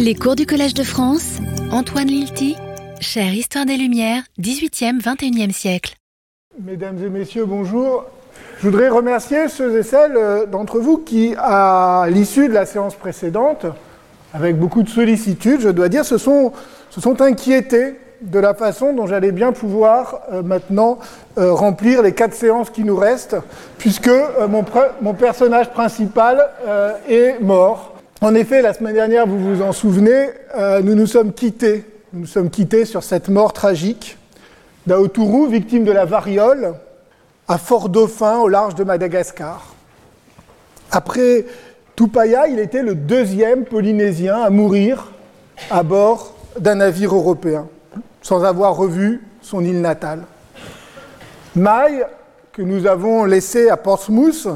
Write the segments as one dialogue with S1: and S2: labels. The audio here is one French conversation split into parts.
S1: Les cours du Collège de France, Antoine Lilti, chère Histoire des Lumières, 18e, 21e siècle.
S2: Mesdames et messieurs, bonjour. Je voudrais remercier ceux et celles euh, d'entre vous qui, à l'issue de la séance précédente, avec beaucoup de sollicitude, je dois dire, se sont, inquiétés de la façon dont j'allais bien pouvoir euh, maintenant euh, remplir les quatre séances qui nous restent, puisque mon, personnage principal est mort. En effet, la semaine dernière, vous vous en souvenez, nous nous sommes quittés. Nous nous sommes quittés sur cette mort tragique d'Aotourou, victime de la variole, à Fort-Dauphin, au large de Madagascar. Après Tupaya, il était le deuxième Polynésien à mourir à bord d'un navire européen sans avoir revu son île natale. Maille, que nous avons laissé à Portsmouth,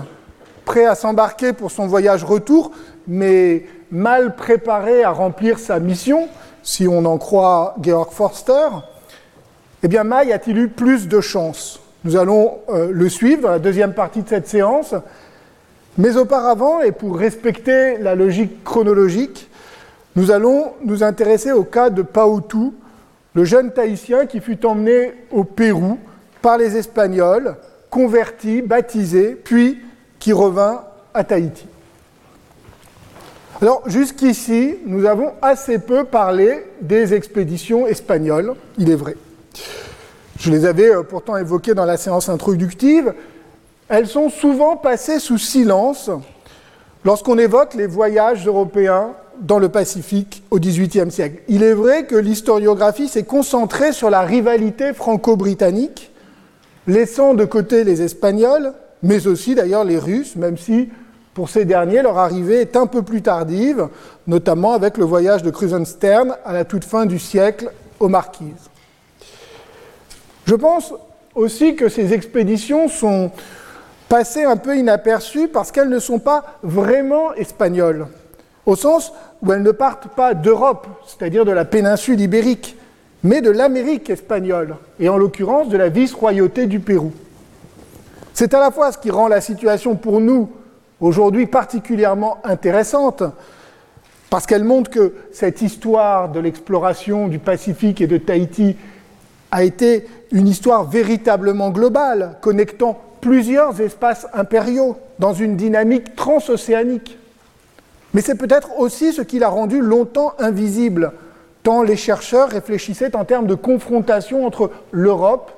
S2: prêt à s'embarquer pour son voyage retour, mais mal préparé à remplir sa mission, si on en croit Georg Forster, eh bien Maille a-t-il eu plus de chance? Nous allons euh, le suivre dans la deuxième partie de cette séance, mais auparavant, et pour respecter la logique chronologique, nous allons nous intéresser au cas de Pautu, le jeune Tahitien qui fut emmené au Pérou par les Espagnols, converti, baptisé, puis qui revint à Tahiti. Alors jusqu'ici, nous avons assez peu parlé des expéditions espagnoles, il est vrai. Je les avais euh, pourtant évoquées dans la séance introductive. Elles sont souvent passées sous silence lorsqu'on évoque les voyages européens dans le Pacifique au XVIIIe siècle. Il est vrai que l'historiographie s'est concentrée sur la rivalité franco-britannique, laissant de côté les Espagnols, mais aussi d'ailleurs les Russes, même si pour ces derniers leur arrivée est un peu plus tardive, notamment avec le voyage de Krusenstern à la toute fin du siècle aux Marquises. Je pense aussi que ces expéditions sont passées un peu inaperçues parce qu'elles ne sont pas vraiment espagnoles au sens où elles ne partent pas d'Europe, c'est-à-dire de la péninsule ibérique, mais de l'Amérique espagnole, et en l'occurrence de la vice-royauté du Pérou. C'est à la fois ce qui rend la situation pour nous aujourd'hui particulièrement intéressante, parce qu'elle montre que cette histoire de l'exploration du Pacifique et de Tahiti a été une histoire véritablement globale, connectant plusieurs espaces impériaux dans une dynamique transocéanique. Mais c'est peut-être aussi ce qui l'a rendu longtemps invisible, tant les chercheurs réfléchissaient en termes de confrontation entre l'Europe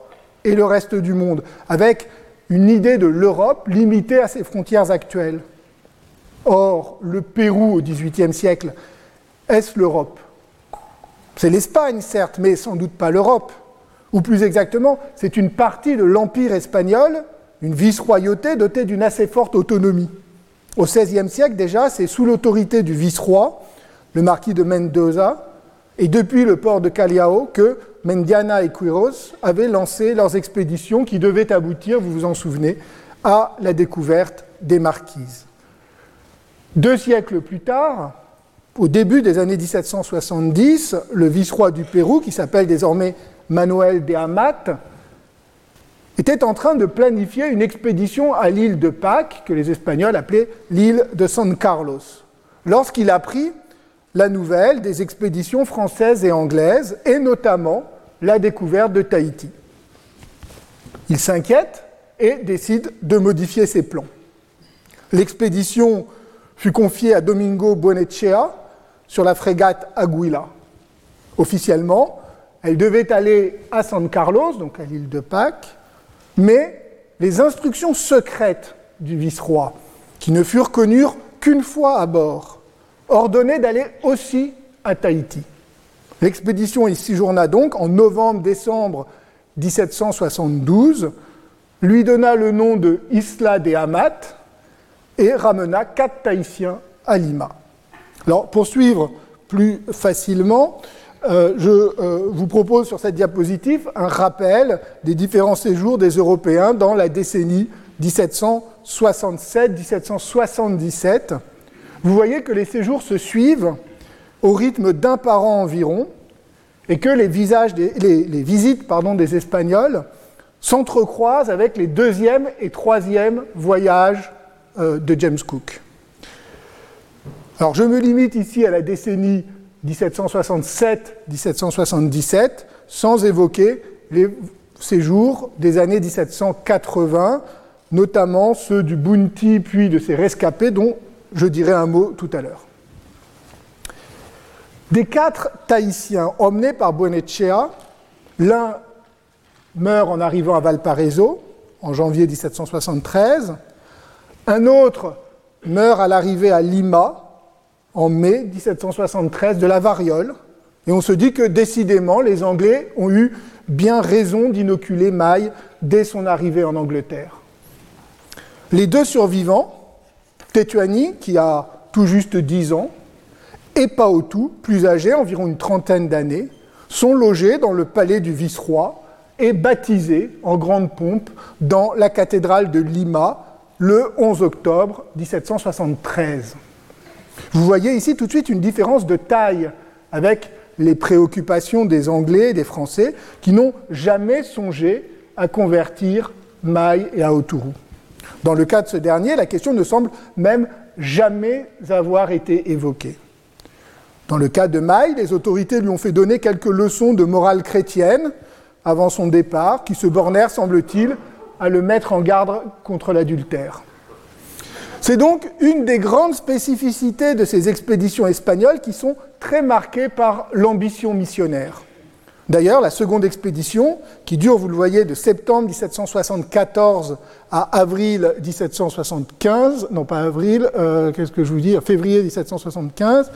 S2: et le reste du monde, avec une idée de l'Europe limitée à ses frontières actuelles. Or, le Pérou au XVIIIe siècle, est-ce l'Europe? C'est l'Espagne, certes, mais sans doute pas l'Europe. Ou plus exactement, c'est une partie de l'Empire espagnol, une vice-royauté dotée d'une assez forte autonomie. Au XVIe siècle déjà, c'est sous l'autorité du vice-roi, le marquis de Mendoza, et depuis le port de Callao que Mendiana et Quiros avaient lancé leurs expéditions qui devaient aboutir, vous vous en souvenez, à la découverte des marquises. Deux siècles plus tard, au début des années 1770, le vice-roi du Pérou, qui s'appelle désormais Manuel de Amat, était en train de planifier une expédition à l'île de Pâques, que les Espagnols appelaient l'île de San Carlos, lorsqu'il apprit la nouvelle des expéditions françaises et anglaises, et notamment la découverte de Tahiti. Il s'inquiète et décide de modifier ses plans. L'expédition fut confiée à Domingo Buenechea sur la frégate Aguila. Officiellement, elle devait aller à San Carlos, donc à l'île de Pâques, mais les instructions secrètes du vice-roi, qui ne furent connues qu'une fois à bord, ordonnaient d'aller aussi à Tahiti. L'expédition y séjourna donc en novembre-décembre 1772, lui donna le nom de Isla de Amat et ramena quatre Tahitiens à Lima. Alors, pour suivre plus facilement, euh, je euh, vous propose sur cette diapositive un rappel des différents séjours des Européens dans la décennie 1767-1777. Vous voyez que les séjours se suivent au rythme d'un par an environ et que les, visites des Espagnols s'entrecroisent avec les deuxième et troisième voyages euh, de James Cook. Alors je me limite ici à la décennie 1767-1777 sans évoquer les séjours des années 1780, notamment ceux du Bounty puis de ses rescapés dont je dirai un mot tout à l'heure. Des quatre Tahitiens emmenés par Buenechea, l'un meurt en arrivant à Valparaiso en janvier 1773, un autre meurt à l'arrivée à Lima en mai 1773 de la variole, et on se dit que décidément les Anglais ont eu bien raison d'inoculer Maille dès son arrivée en Angleterre. Les deux survivants, Tetuani, qui a tout juste 10 ans, et Paotu, plus âgé, environ une trentaine d'années, sont logés dans le palais du vice-roi et baptisés en grande pompe dans la cathédrale de Lima le 11 octobre 1773. Vous voyez ici tout de suite une différence de taille avec les préoccupations des Anglais et des Français qui n'ont jamais songé à convertir Maï et Aoturu. Dans le cas de ce dernier, la question ne semble même jamais avoir été évoquée. Dans le cas de Maï, les autorités lui ont fait donner quelques leçons de morale chrétienne avant son départ, qui se bornèrent, semble-t-il, à le mettre en garde contre l'adultère. C'est donc une des grandes spécificités de ces expéditions espagnoles qui sont très marquées par l'ambition missionnaire. D'ailleurs, la seconde expédition, qui dure, vous le voyez, de septembre 1774 à avril 1775, non pas avril, euh, qu'est-ce que je vous dis, février 1775,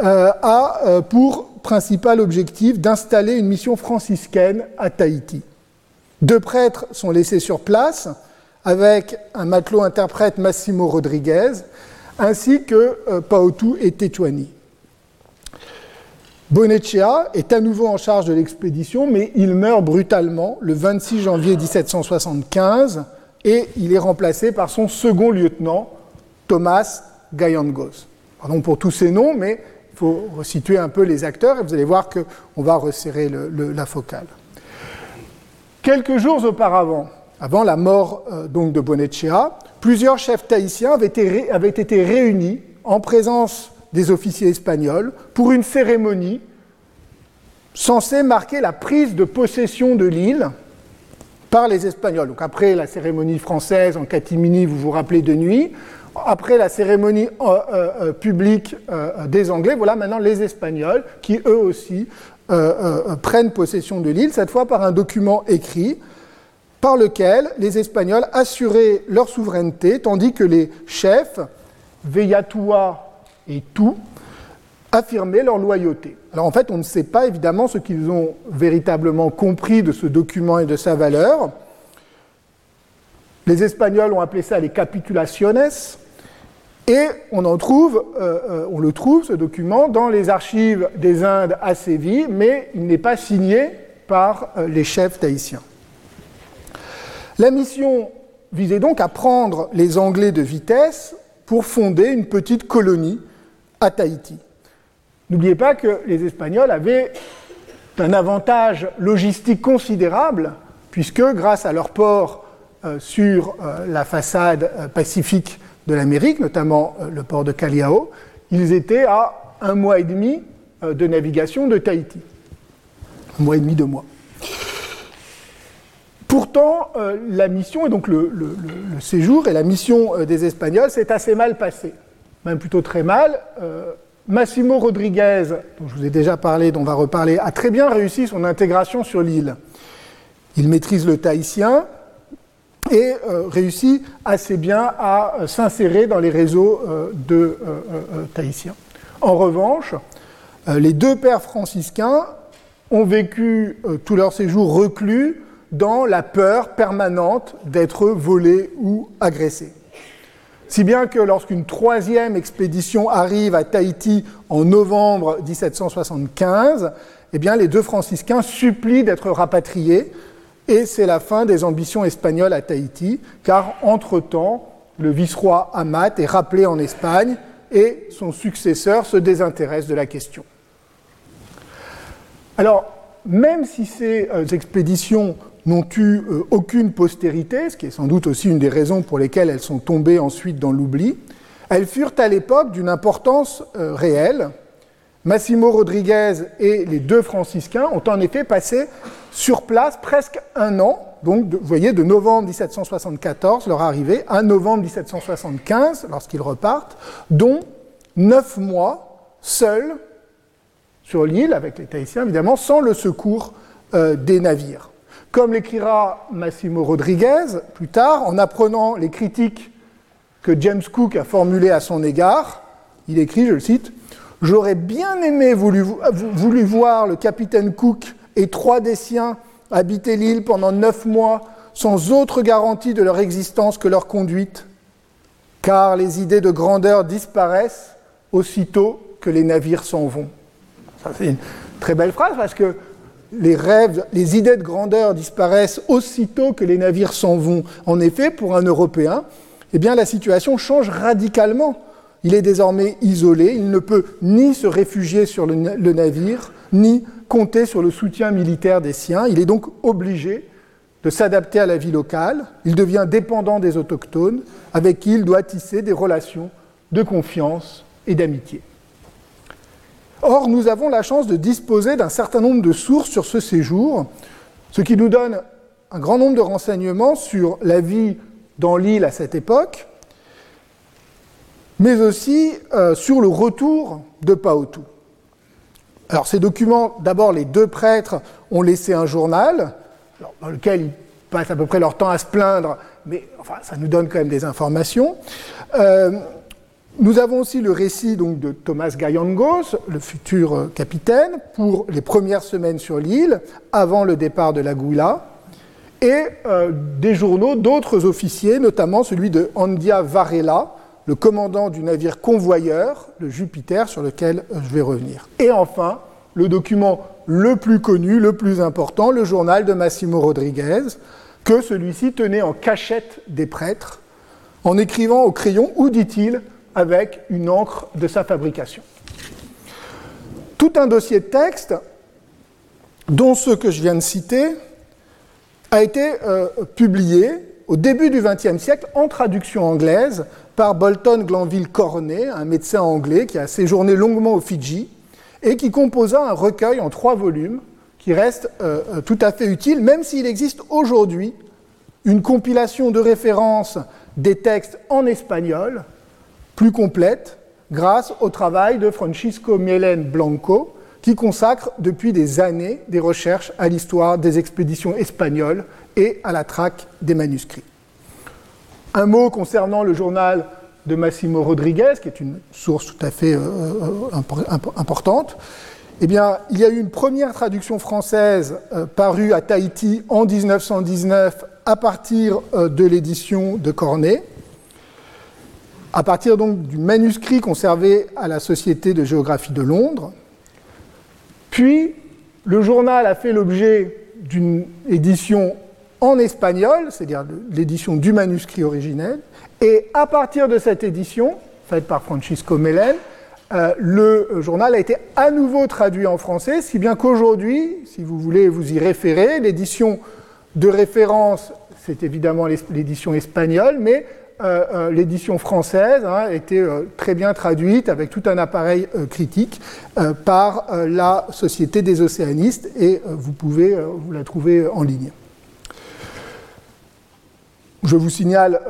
S2: euh, a euh, pour principal objectif d'installer une mission franciscaine à Tahiti. Deux prêtres sont laissés sur place, avec un matelot interprète Massimo Rodriguez, ainsi que euh, Paotu et Tetuani. Boneccia est à nouveau en charge de l'expédition, mais il meurt brutalement le 26 janvier 1775 et il est remplacé par son second lieutenant, Thomas Gayangos. Pardon pour tous ces noms, mais il faut resituer un peu les acteurs et vous allez voir qu'on va resserrer la focale. Quelques jours auparavant, avant la mort euh, donc de Boneccia, plusieurs chefs tahitiens avaient été réunis en présence des officiers espagnols pour une cérémonie censée marquer la prise de possession de l'île par les Espagnols. Donc après la cérémonie française en catimini, vous vous rappelez de nuit, après la cérémonie euh, euh, publique des Anglais, voilà maintenant les Espagnols qui eux aussi prennent possession de l'île, cette fois par un document écrit par lequel les Espagnols assuraient leur souveraineté, tandis que les chefs, Veyatua et Tout, affirmaient leur loyauté. Alors en fait, on ne sait pas évidemment ce qu'ils ont véritablement compris de ce document et de sa valeur. Les Espagnols ont appelé ça les capitulaciones, et on en trouve, euh, euh, on le trouve ce document dans les archives des Indes à Séville, mais il n'est pas signé par euh, les chefs tahitiens. La mission visait donc à prendre les Anglais de vitesse pour fonder une petite colonie à Tahiti. N'oubliez pas que les Espagnols avaient un avantage logistique considérable, puisque grâce à leur port euh, sur euh, la façade euh, pacifique de l'Amérique, notamment le port de Callao, ils étaient à un mois et demi de navigation de Tahiti. Un mois et demi, deux mois. Pourtant, la mission, et donc le, séjour et la mission des Espagnols s'est assez mal passé, même plutôt très mal. Euh, Massimo Rodriguez, dont je vous ai déjà parlé, dont on va reparler, a très bien réussi son intégration sur l'île. Il maîtrise le tahitien et réussit assez bien à s'insérer dans les réseaux de tahitiens. En revanche, les deux pères franciscains ont vécu tout leur séjour reclus dans la peur permanente d'être volé ou agressé. Si bien que lorsqu'une troisième expédition arrive à Tahiti en novembre 1775, eh bien, les deux franciscains supplient d'être rapatriés et c'est la fin des ambitions espagnoles à Tahiti, car entre-temps, le vice-roi Amat est rappelé en Espagne et son successeur se désintéresse de la question. Alors, même si ces euh, expéditions n'ont eu euh, aucune postérité, ce qui est sans doute aussi une des raisons pour lesquelles elles sont tombées ensuite dans l'oubli, elles furent à l'époque d'une importance euh, réelle, Massimo Rodriguez et les deux franciscains ont en effet passé sur place presque un an, donc vous voyez, de novembre 1774, leur arrivée, à novembre 1775, lorsqu'ils repartent, dont neuf mois seuls sur l'île, avec les Tahitiens évidemment, sans le secours euh, des navires. Comme l'écrira Massimo Rodriguez plus tard, en apprenant les critiques que James Cook a formulées à son égard, il écrit, je le cite, J'aurais bien aimé voulu, voir le capitaine Cook et trois des siens habiter l'île pendant neuf mois sans autre garantie de leur existence que leur conduite, car les idées de grandeur disparaissent aussitôt que les navires s'en vont. Ça, c'est une très belle phrase parce que les rêves, les idées de grandeur disparaissent aussitôt que les navires s'en vont. En effet, pour un Européen, eh la situation change radicalement. Il est désormais isolé, il ne peut ni se réfugier sur le navire, ni compter sur le soutien militaire des siens. Il est donc obligé de s'adapter à la vie locale. Il devient dépendant des autochtones, avec qui il doit tisser des relations de confiance et d'amitié. Or, nous avons la chance de disposer d'un certain nombre de sources sur ce séjour, ce qui nous donne un grand nombre de renseignements sur la vie dans l'île à cette époque, mais aussi euh, sur le retour de Paotou. Alors ces documents, d'abord les deux prêtres ont laissé un journal, dans lequel ils passent à peu près leur temps à se plaindre, mais enfin, ça nous donne quand même des informations. Euh, nous avons aussi le récit donc, de Thomas Gayangos, le futur euh, capitaine, pour les premières semaines sur l'île, avant le départ de la Gouila, et euh, des journaux d'autres officiers, notamment celui de Andia Varela, le commandant du navire convoyeur, le Jupiter, sur lequel euh, je vais revenir. Et enfin, le document le plus connu, le plus important, le journal de Massimo Rodriguez, que celui-ci tenait en cachette des prêtres, en écrivant au crayon, où dit-il, avec une encre de sa fabrication. Tout un dossier de texte, dont ceux que je viens de citer, a été euh, publié au début du XXe siècle en traduction anglaise par Bolton Glanville Cornet, un médecin anglais qui a séjourné longuement aux Fidji et qui composa un recueil en trois volumes qui reste euh, euh, tout à fait utile, même s'il existe aujourd'hui une compilation de références des textes en espagnol plus complète grâce au travail de Francisco Mielen Blanco, qui consacre depuis des années des recherches à l'histoire des expéditions espagnoles et à la traque des manuscrits. Un mot concernant le journal de Massimo Rodriguez, qui est une source tout à fait euh, euh, importante. Eh bien, il y a eu une première traduction française euh, parue à Tahiti en 1919 à partir de l'édition de Cornet à partir donc du manuscrit conservé à la Société de géographie de Londres. Puis, le journal a fait l'objet d'une édition en espagnol, c'est-à-dire l'édition du manuscrit originel, et à partir de cette édition, faite par Francisco Melen, euh, le journal a été à nouveau traduit en français, si bien qu'aujourd'hui, si vous voulez vous y référer, l'édition de référence, c'est évidemment l'édition espagnole, mais euh, euh, l'édition française a hein, été euh, très bien traduite avec tout un appareil critique par la Société des océanistes et vous pouvez vous la trouver en ligne. Je vous signale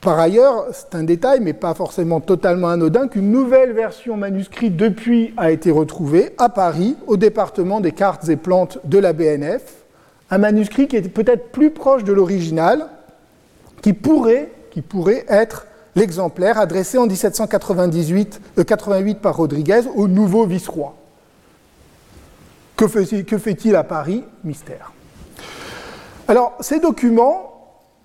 S2: par ailleurs, c'est un détail, mais pas forcément totalement anodin, qu'une nouvelle version manuscrite depuis a été retrouvée à Paris, au département des cartes et plantes de la BNF, un manuscrit qui est peut-être plus proche de l'original, qui pourrait, qui pourrait être l'exemplaire adressé en 1788 88 euh, par Rodriguez au nouveau vice-roi. Que fait-il à Paris? Mystère. Alors, ces documents,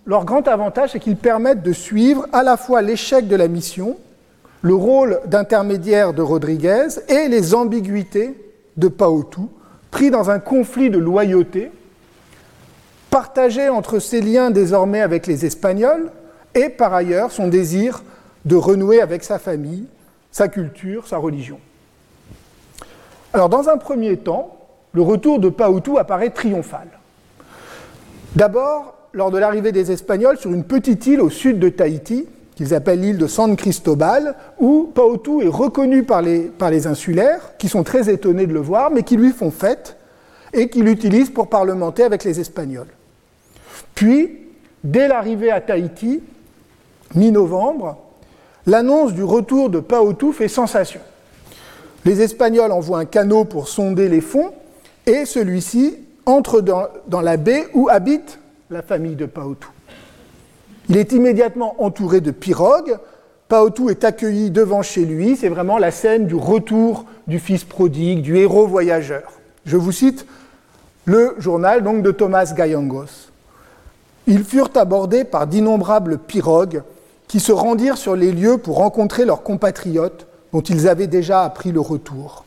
S2: leur grand avantage, c'est qu'ils permettent de suivre à la fois l'échec de la mission, le rôle d'intermédiaire de Rodriguez et les ambiguïtés de Paotou, pris dans un conflit de loyauté partagé entre ses liens désormais avec les Espagnols et par ailleurs son désir de renouer avec sa famille, sa culture, sa religion. Alors dans un premier temps, le retour de Paoutou apparaît triomphal. D'abord, lors de l'arrivée des Espagnols sur une petite île au sud de Tahiti, qu'ils appellent l'île de San Cristobal, où Paotu est reconnu par les, par les insulaires, qui sont très étonnés de le voir, mais qui lui font fête et qui l'utilisent pour parlementer avec les Espagnols. Puis, dès l'arrivée à Tahiti, mi-novembre, l'annonce du retour de Paotu fait sensation. Les Espagnols envoient un canot pour sonder les fonds et celui-ci entre dans, la baie où habite la famille de Paotu. Il est immédiatement entouré de pirogues. Paotu est accueilli devant chez lui. C'est vraiment la scène du retour du fils prodigue, du héros voyageur. Je vous cite le journal donc de Thomas Gayangos. Ils furent abordés par d'innombrables pirogues qui se rendirent sur les lieux pour rencontrer leurs compatriotes dont ils avaient déjà appris le retour.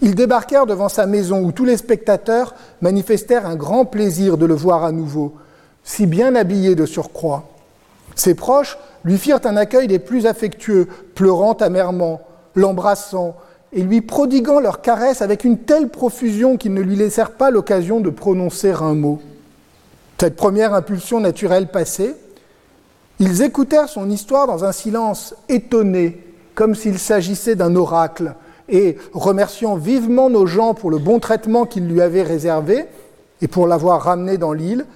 S2: Ils débarquèrent devant sa maison où tous les spectateurs manifestèrent un grand plaisir de le voir à nouveau, si bien habillé de surcroît. Ses proches lui firent un accueil des plus affectueux, pleurant amèrement, l'embrassant et lui prodiguant leurs caresses avec une telle profusion qu'ils ne lui laissèrent pas l'occasion de prononcer un mot. Cette première impulsion naturelle passée, ils écoutèrent son histoire dans un silence étonné, comme s'il s'agissait d'un oracle, et remerciant vivement nos gens pour le bon traitement qu'ils lui avaient réservé et pour l'avoir ramené dans l'île,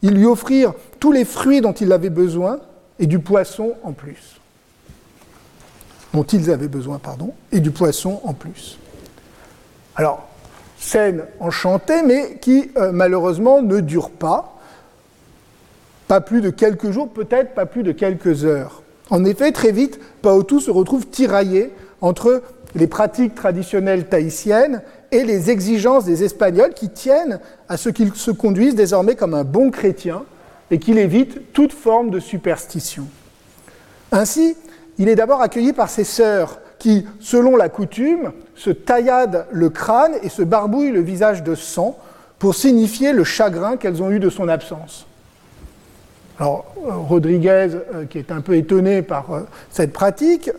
S2: ils lui offrirent tous les fruits dont il avait besoin et du poisson en plus. Dont ils avaient besoin, pardon, et du poisson en plus. Alors, scène enchantée, mais qui euh, malheureusement ne dure pas. Pas plus de quelques jours, peut-être pas plus de quelques heures. En effet, très vite, Paotu se retrouve tiraillé entre les pratiques traditionnelles tahitiennes et les exigences des Espagnols qui tiennent à ce qu'ils se conduisent désormais comme un bon chrétien et qu'il évite toute forme de superstition. Ainsi, il est d'abord accueilli par ses sœurs qui, selon la coutume, se tailladent le crâne et se barbouillent le visage de sang pour signifier le chagrin qu'elles ont eu de son absence. Alors, euh, Rodriguez, euh, qui est un peu étonné par euh, cette pratique,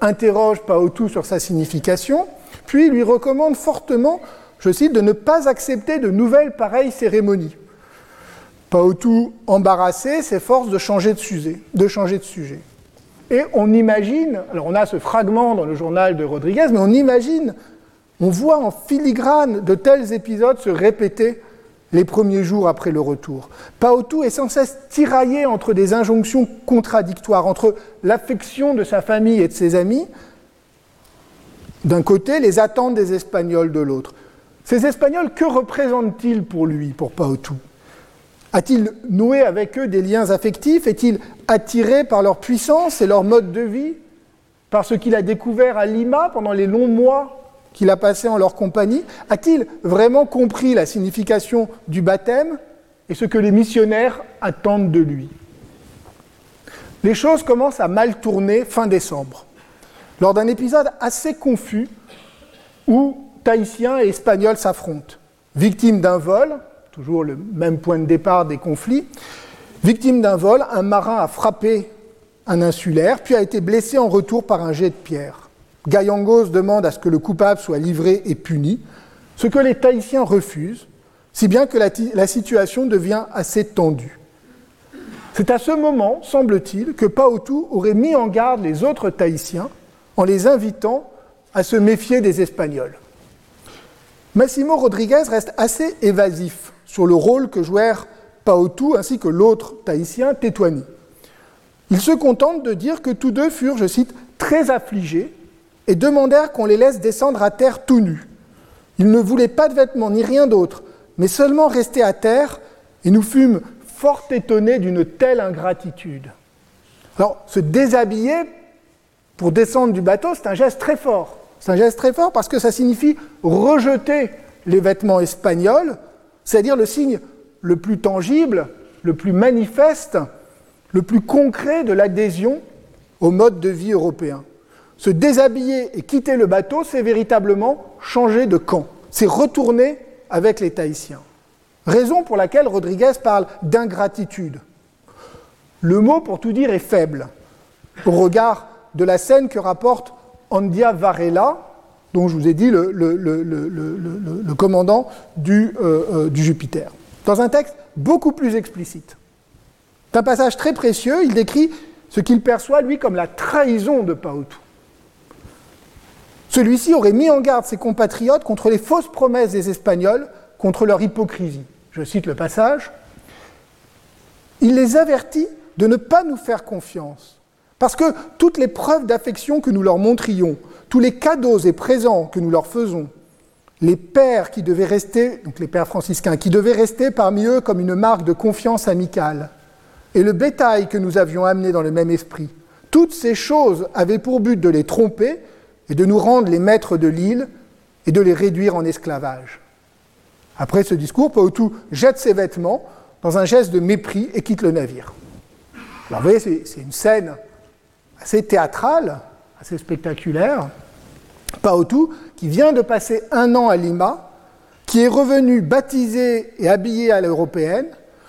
S2: interroge Paotu sur sa signification, puis lui recommande fortement, je cite, de ne pas accepter de nouvelles pareilles cérémonies. Paotu, embarrassé, s'efforce de changer de sujet. De changer de sujet. Et on imagine, alors on a ce fragment dans le journal de Rodriguez, mais on imagine, on voit en filigrane de tels épisodes se répéter les premiers jours après le retour. Paotu est sans cesse tiraillé entre des injonctions contradictoires, entre l'affection de sa famille et de ses amis, d'un côté, les attentes des Espagnols de l'autre. Ces Espagnols, que représentent-ils pour lui, pour Paotu A-t-il noué avec eux des liens affectifs? Est-il attiré par leur puissance et leur mode de vie? Par ce qu'il a découvert à Lima pendant les longs mois qu'il a passé en leur compagnie A-t-il vraiment compris la signification du baptême et ce que les missionnaires attendent de lui? Les choses commencent à mal tourner fin décembre, lors d'un épisode assez confus où Tahitiens et Espagnols s'affrontent. Victime d'un vol, toujours le même point de départ des conflits, victime d'un vol, un marin a frappé un insulaire, puis a été blessé en retour par un jet de pierre. Gayangos demande à ce que le coupable soit livré et puni, ce que les Tahitiens refusent, si bien que la, situation devient assez tendue. C'est à ce moment, semble-t-il, que Paotu aurait mis en garde les autres Tahitiens en les invitant à se méfier des Espagnols. Massimo Rodriguez reste assez évasif sur le rôle que jouèrent Paotu ainsi que l'autre Tahitien, Tetuani. Il se contente de dire que tous deux furent, je cite, très affligés et demandèrent qu'on les laisse descendre à terre tout nus. Ils ne voulaient pas de vêtements ni rien d'autre, mais seulement rester à terre, et nous fûmes fort étonnés d'une telle ingratitude. Alors, se déshabiller pour descendre du bateau, c'est un geste très fort. C'est un geste très fort parce que ça signifie rejeter les vêtements espagnols, c'est-à-dire le signe le plus tangible, le plus manifeste, le plus concret de l'adhésion au mode de vie européen. Se déshabiller et quitter le bateau, c'est véritablement changer de camp. C'est retourner avec les Tahitiens. Raison pour laquelle Rodriguez parle d'ingratitude. Le mot, pour tout dire, est faible au regard de la scène que rapporte Andia Varela, dont je vous ai dit le, commandant du, Jupiter, dans un texte beaucoup plus explicite. C'est un passage très précieux, il décrit ce qu'il perçoit, lui, comme la trahison de Paotou. Celui-ci aurait mis en garde ses compatriotes contre les fausses promesses des Espagnols, contre leur hypocrisie. Je cite le passage. Il les avertit de ne pas nous faire confiance, parce que toutes les preuves d'affection que nous leur montrions, tous les cadeaux et présents que nous leur faisons, les pères qui devaient rester, donc les pères franciscains, qui devaient rester parmi eux comme une marque de confiance amicale, et le bétail que nous avions amené dans le même esprit, toutes ces choses avaient pour but de les tromper et de nous rendre les maîtres de l'île et de les réduire en esclavage. Après ce discours, Pautou jette ses vêtements dans un geste de mépris et quitte le navire. Alors vous voyez, c'est une scène assez théâtrale, assez spectaculaire. Pautou, qui vient de passer un an à Lima, qui est revenu baptisé et habillé à l'européenne,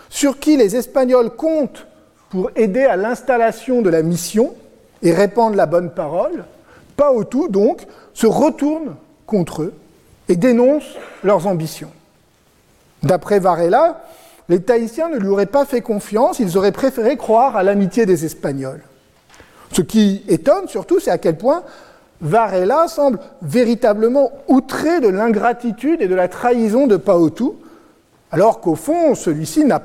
S2: sur qui les Espagnols comptent pour aider à l'installation de la mission et répandre la bonne parole, Pautou, donc, se retourne contre eux et dénonce leurs ambitions. D'après Varela, les Tahitiens ne lui auraient pas fait confiance, ils auraient préféré croire à l'amitié des Espagnols. Ce qui étonne surtout, c'est à quel point Varela semble véritablement outré de l'ingratitude et de la trahison de Pautou, alors qu'au fond, celui-ci n'a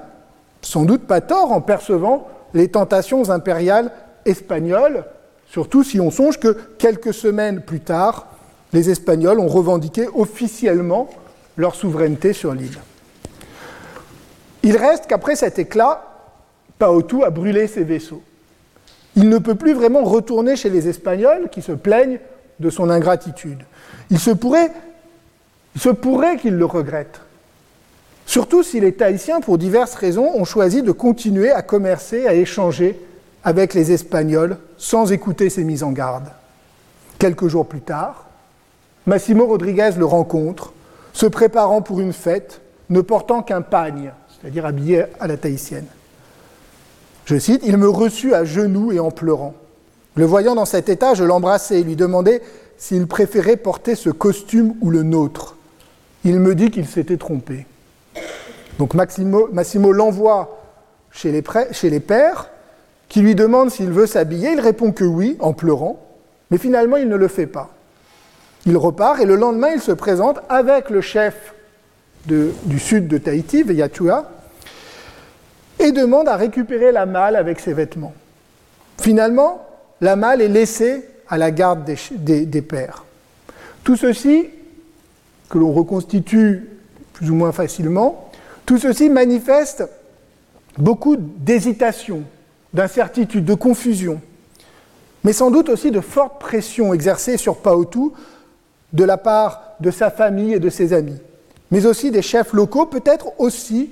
S2: sans doute pas tort en percevant les tentations impériales espagnoles, surtout si on songe que quelques semaines plus tard, les Espagnols ont revendiqué officiellement leur souveraineté sur l'île. Il reste qu'après cet éclat, Paotou a brûlé ses vaisseaux. Il ne peut plus vraiment retourner chez les Espagnols qui se plaignent de son ingratitude. Il se pourrait, qu'il le regrette. Surtout si les Tahitiens, pour diverses raisons, ont choisi de continuer à commercer, à échanger avec les Espagnols sans écouter ses mises en garde. Quelques jours plus tard, Massimo Rodriguez le rencontre, se préparant pour une fête, ne portant qu'un pagne, c'est-à-dire habillé à la tahitienne. Je cite, Il me reçut à genoux et en pleurant. Le voyant dans cet état, je l'embrassai et lui demandai s'il préférait porter ce costume ou le nôtre. Il me dit qu'il s'était trompé. Donc Massimo, l'envoie chez les pères, qui lui demandent s'il veut s'habiller. Il répond que oui, en pleurant, mais finalement il ne le fait pas. Il repart et le lendemain il se présente avec le chef du sud de Tahiti, Veyatua, et demande à récupérer la malle avec ses vêtements. Finalement, la malle est laissée à la garde des pères. Tout ceci, que l'on reconstitue plus ou moins facilement, tout ceci manifeste beaucoup d'hésitation, d'incertitude, de confusion, mais sans doute aussi de forte pression exercée sur Paotou de la part de sa famille et de ses amis, mais aussi des chefs locaux, peut-être aussi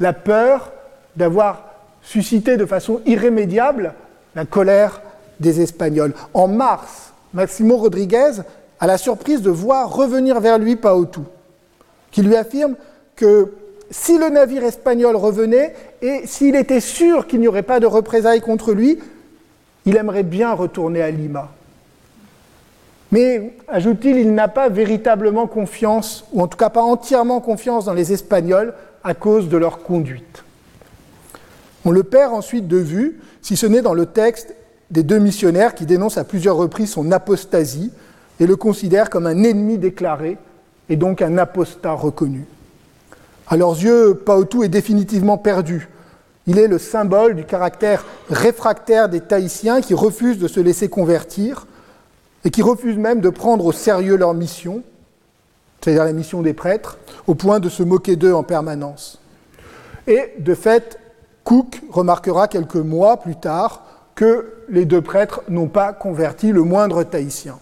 S2: la peur d'avoir suscité de façon irrémédiable la colère des Espagnols. En mars, Maximo Rodriguez a la surprise de voir revenir vers lui Paotou, qui lui affirme que si le navire espagnol revenait et s'il était sûr qu'il n'y aurait pas de représailles contre lui, il aimerait bien retourner à Lima. Mais, ajoute-t-il, il n'a pas véritablement confiance, ou en tout cas pas entièrement confiance dans les Espagnols à cause de leur conduite. On le perd ensuite de vue, si ce n'est dans le texte des deux missionnaires qui dénoncent à plusieurs reprises son apostasie et le considèrent comme un ennemi déclaré et donc un apostat reconnu. À leurs yeux, Paotou est définitivement perdu. Il est le symbole du caractère réfractaire des Tahitiens qui refusent de se laisser convertir et qui refusent même de prendre au sérieux leur mission, c'est-à-dire la mission des prêtres, au point de se moquer d'eux en permanence. Et de fait, Cook remarquera quelques mois plus tard que les deux prêtres n'ont pas converti le moindre Tahitien.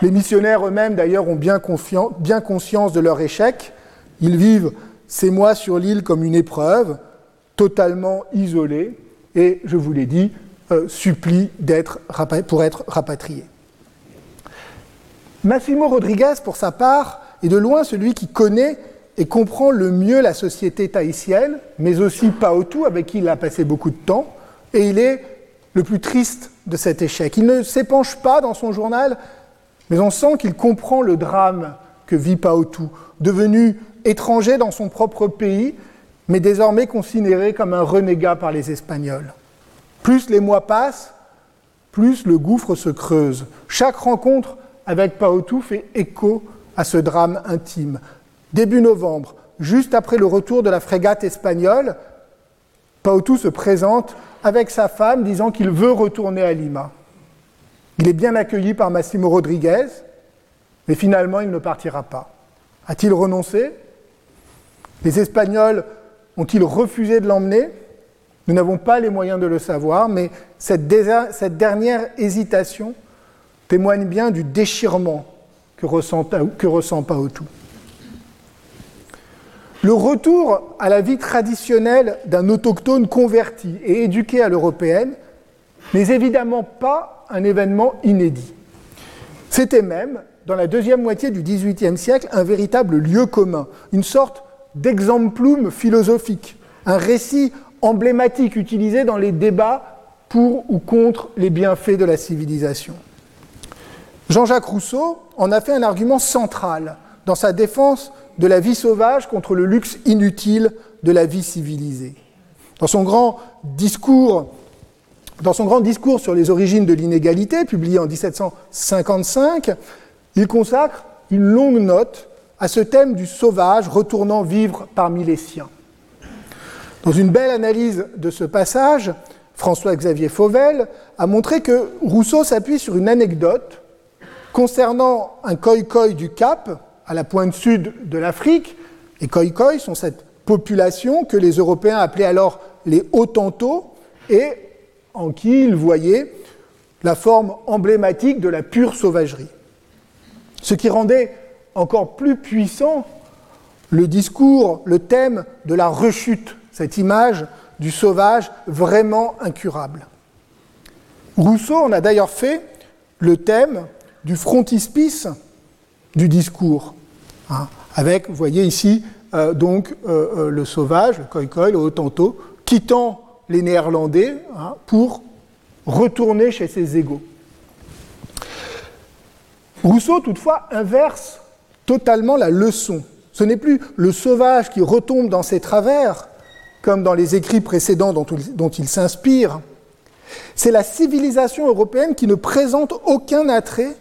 S2: Les missionnaires eux-mêmes, d'ailleurs, ont bien, bien, conscience de leur échec. Ils vivent ces mois sur l'île comme une épreuve, totalement isolés, et, je vous l'ai dit, euh, supplient pour être rapatriés. Massimo Rodriguez, pour sa part, est de loin celui qui connaît et comprend le mieux la société tahitienne, mais aussi Paotou, avec qui il a passé beaucoup de temps, et il est le plus triste de cet échec. Il ne s'épanche pas dans son journal, mais on sent qu'il comprend le drame que vit Paotou, devenu étranger dans son propre pays, mais désormais considéré comme un renégat par les Espagnols. Plus les mois passent, plus le gouffre se creuse. Chaque rencontre avec Paotou fait écho à ce drame intime. Début novembre, juste après le retour de la frégate espagnole, Paotou se présente avec sa femme disant qu'il veut retourner à Lima. Il est bien accueilli par Massimo Rodriguez, mais finalement il ne partira pas. A-t-il renoncé? Les Espagnols ont-ils refusé de l'emmener? Nous n'avons pas les moyens de le savoir, mais cette, dernière hésitation témoigne bien du déchirement que ressent, que ressent Paotou. Le retour à la vie traditionnelle d'un autochtone converti et éduqué à l'européenne n'est évidemment pas un événement inédit. C'était même, dans la deuxième moitié du XVIIIe siècle, un véritable lieu commun, une sorte d'exemplum philosophique, un récit emblématique utilisé dans les débats pour ou contre les bienfaits de la civilisation. Jean-Jacques Rousseau en a fait un argument central dans sa défense de la vie sauvage contre le luxe inutile de la vie civilisée. Dans son grand discours, sur les origines de l'inégalité, publié en 1755, il consacre une longue note à ce thème du sauvage retournant vivre parmi les siens. Dans une belle analyse de ce passage, François-Xavier Fauvel a montré que Rousseau s'appuie sur une anecdote concernant un koi du Cap, à la pointe sud de l'Afrique. Les Khoikhoi sont cette population que les Européens appelaient alors les Hottentots et en qui ils voyaient la forme emblématique de la pure sauvagerie. Ce qui rendait encore plus puissant le discours, le thème de la rechute, cette image du sauvage vraiment incurable. Rousseau en a d'ailleurs fait le thème du frontispice du discours. Hein, avec, vous voyez ici, euh, donc euh, euh, le sauvage, le Khoikhoi, le Hottentot, quittant les Néerlandais hein, pour retourner chez ses égaux. Rousseau, toutefois, inverse totalement la leçon. Ce n'est plus le sauvage qui retombe dans ses travers, comme dans les écrits précédents dont, il s'inspire. C'est la civilisation européenne qui ne présente aucun attrait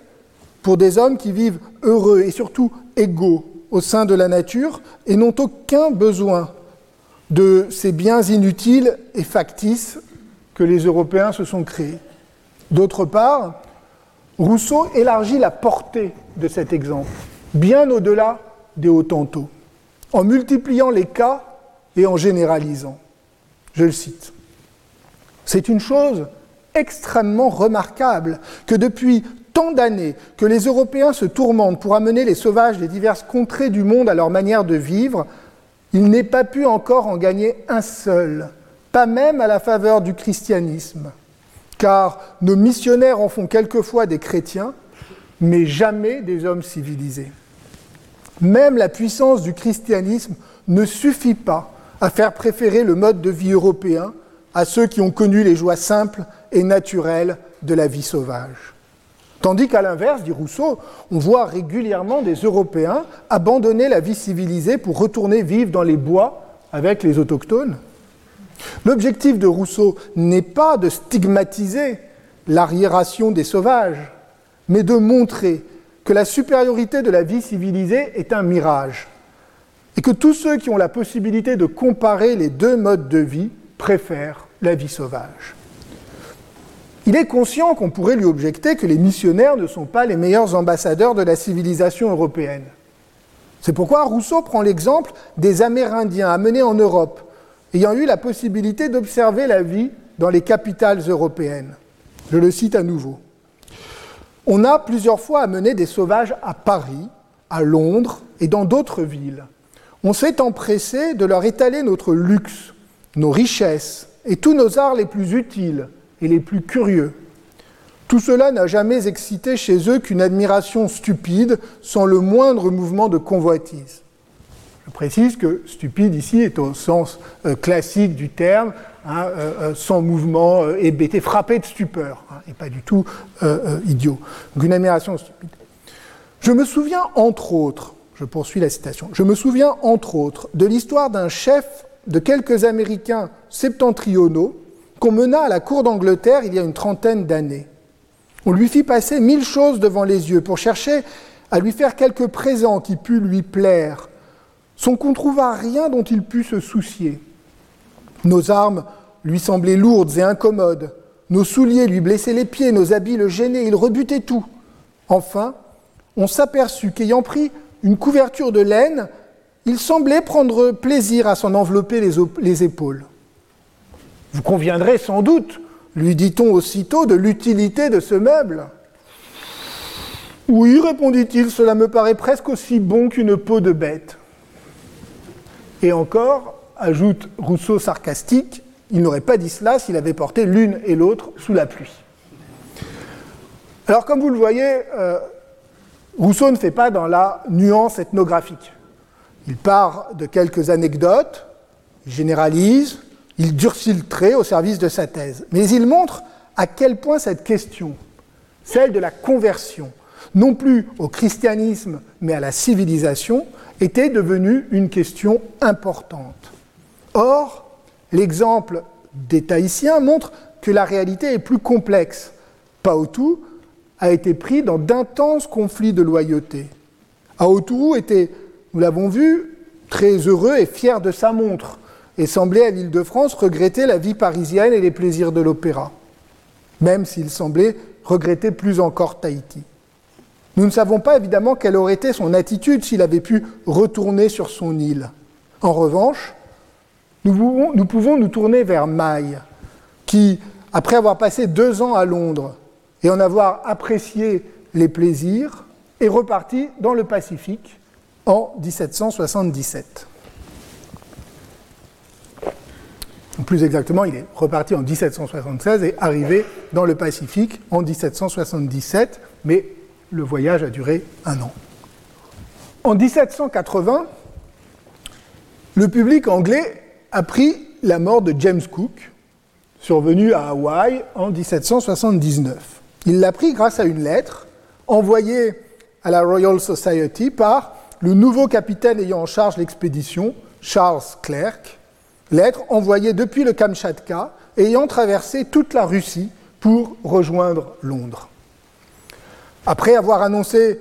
S2: pour des hommes qui vivent heureux et surtout égaux au sein de la nature et n'ont aucun besoin de ces biens inutiles et factices que les Européens se sont créés. D'autre part, Rousseau élargit la portée de cet exemple, bien au-delà des Hottentots, en multipliant les cas et en généralisant. Je le cite. C'est une chose extrêmement remarquable que depuis tant d'années que les Européens se tourmentent pour amener les sauvages des diverses contrées du monde à leur manière de vivre, il n'est pas pu encore en gagner un seul, pas même à la faveur du christianisme, car nos missionnaires en font quelquefois des chrétiens, mais jamais des hommes civilisés. Même la puissance du christianisme ne suffit pas à faire préférer le mode de vie européen à ceux qui ont connu les joies simples et naturelles de la vie sauvage. Tandis qu'à l'inverse, dit Rousseau, on voit régulièrement des Européens abandonner la vie civilisée pour retourner vivre dans les bois avec les autochtones. L'objectif de Rousseau n'est pas de stigmatiser l'arriération des sauvages, mais de montrer que la supériorité de la vie civilisée est un mirage, et que tous ceux qui ont la possibilité de comparer les deux modes de vie préfèrent la vie sauvage. Il est conscient qu'on pourrait lui objecter que les missionnaires ne sont pas les meilleurs ambassadeurs de la civilisation européenne. C'est pourquoi Rousseau prend l'exemple des Amérindiens amenés en Europe, ayant eu la possibilité d'observer la vie dans les capitales européennes. Je le cite à nouveau. On a plusieurs fois amené des sauvages à Paris, à Londres et dans d'autres villes. On s'est empressé de leur étaler notre luxe, nos richesses et tous nos arts les plus utiles, et les plus curieux. Tout cela n'a jamais excité chez eux qu'une admiration stupide, sans le moindre mouvement de convoitise. Je précise que stupide ici est au sens euh, classique du terme, hein, euh, euh, sans mouvement, hébété, frappé de stupeur, hein, et pas du tout idiot. Donc une admiration stupide. Je me souviens entre autres, je poursuis la citation, je me souviens entre autres de l'histoire d'un chef de quelques Américains septentrionaux qu'on mena à la cour d'Angleterre il y a une trentaine d'années. On lui fit passer mille choses devant les yeux pour chercher à lui faire quelques présents qui pût lui plaire, sans qu'on trouvât rien dont il pût se soucier. Nos armes lui semblaient lourdes et incommodes, nos souliers lui blessaient les pieds, nos habits le gênaient, il rebutait tout. Enfin, on s'aperçut qu'ayant pris une couverture de laine, il semblait prendre plaisir à s'en envelopper les, épaules. Vous conviendrez sans doute, lui dit-on aussitôt, de l'utilité de ce meuble. Oui, répondit-il, cela me paraît presque aussi bon qu'une peau de bête. Et encore, ajoute Rousseau sarcastique, il n'aurait pas dit cela s'il avait porté l'une et l'autre sous la pluie. Alors comme vous le voyez, euh, Rousseau ne fait pas dans la nuance ethnographique. Il part de quelques anecdotes, il généralise, il durcit le trait au service de sa thèse. Mais il montre à quel point cette question, celle de la conversion, non plus au christianisme mais à la civilisation, était devenue une question importante. Or, l'exemple des Tahitiens montre que la réalité est plus complexe. Paotou a été pris dans d'intenses conflits de loyauté. Aotourou était, nous l'avons vu, très heureux et fier de sa montre, et semblait à l'île de France regretter la vie parisienne et les plaisirs de l'opéra, même s'il semblait regretter plus encore Tahiti. Nous ne savons pas évidemment quelle aurait été son attitude s'il avait pu retourner sur son île. En revanche, nous pouvons nous, tourner vers Maille, qui, après avoir passé deux ans à Londres et en avoir apprécié les plaisirs, est reparti dans le Pacifique en 1777. Plus exactement, il est reparti en 1776 et arrivé dans le Pacifique en 1777, mais le voyage a duré un an. En 1780, le public anglais apprit la mort de James Cook, survenu à Hawaï en 1779. Il l'apprit grâce à une lettre envoyée à la Royal Society par le nouveau capitaine ayant en charge l'expédition, Charles Clerk, lettre envoyée depuis le Kamchatka ayant traversé toute la Russie pour rejoindre Londres. Après avoir annoncé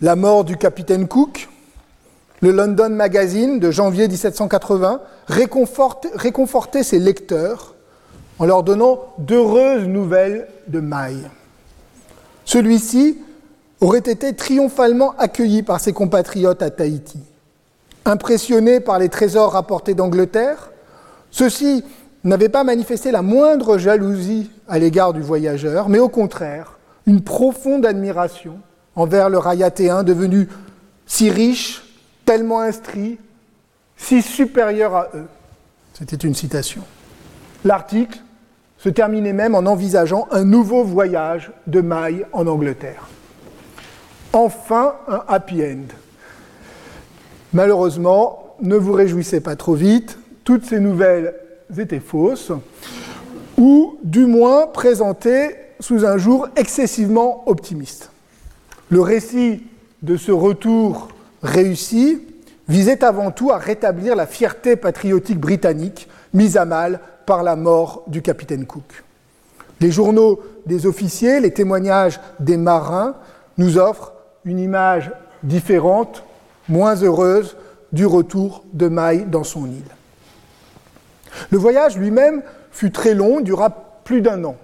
S2: la mort du capitaine Cook, le London Magazine de janvier 1780 réconfortait ses lecteurs en leur donnant d'heureuses nouvelles de Maille. Celui-ci aurait été triomphalement accueilli par ses compatriotes à Tahiti. Impressionné par les trésors rapportés d'Angleterre, ceux-ci n'avaient pas manifesté la moindre jalousie à l'égard du voyageur, mais au contraire, une profonde admiration envers le rayatéen devenu si riche, tellement instruit, si supérieur à eux. C'était une citation. L'article se terminait même en envisageant un nouveau voyage de maille en Angleterre. Enfin, un happy end. Malheureusement, ne vous réjouissez pas trop vite, toutes ces nouvelles étaient fausses, ou du moins présentées sous un jour excessivement optimiste. Le récit de ce retour réussi visait avant tout à rétablir la fierté patriotique britannique mise à mal par la mort du capitaine Cook. Les journaux des officiers, les témoignages des marins nous offrent une image différente, moins heureuse, du retour de Maille dans son île. Le voyage lui-même fut très long, dura plus d'un an.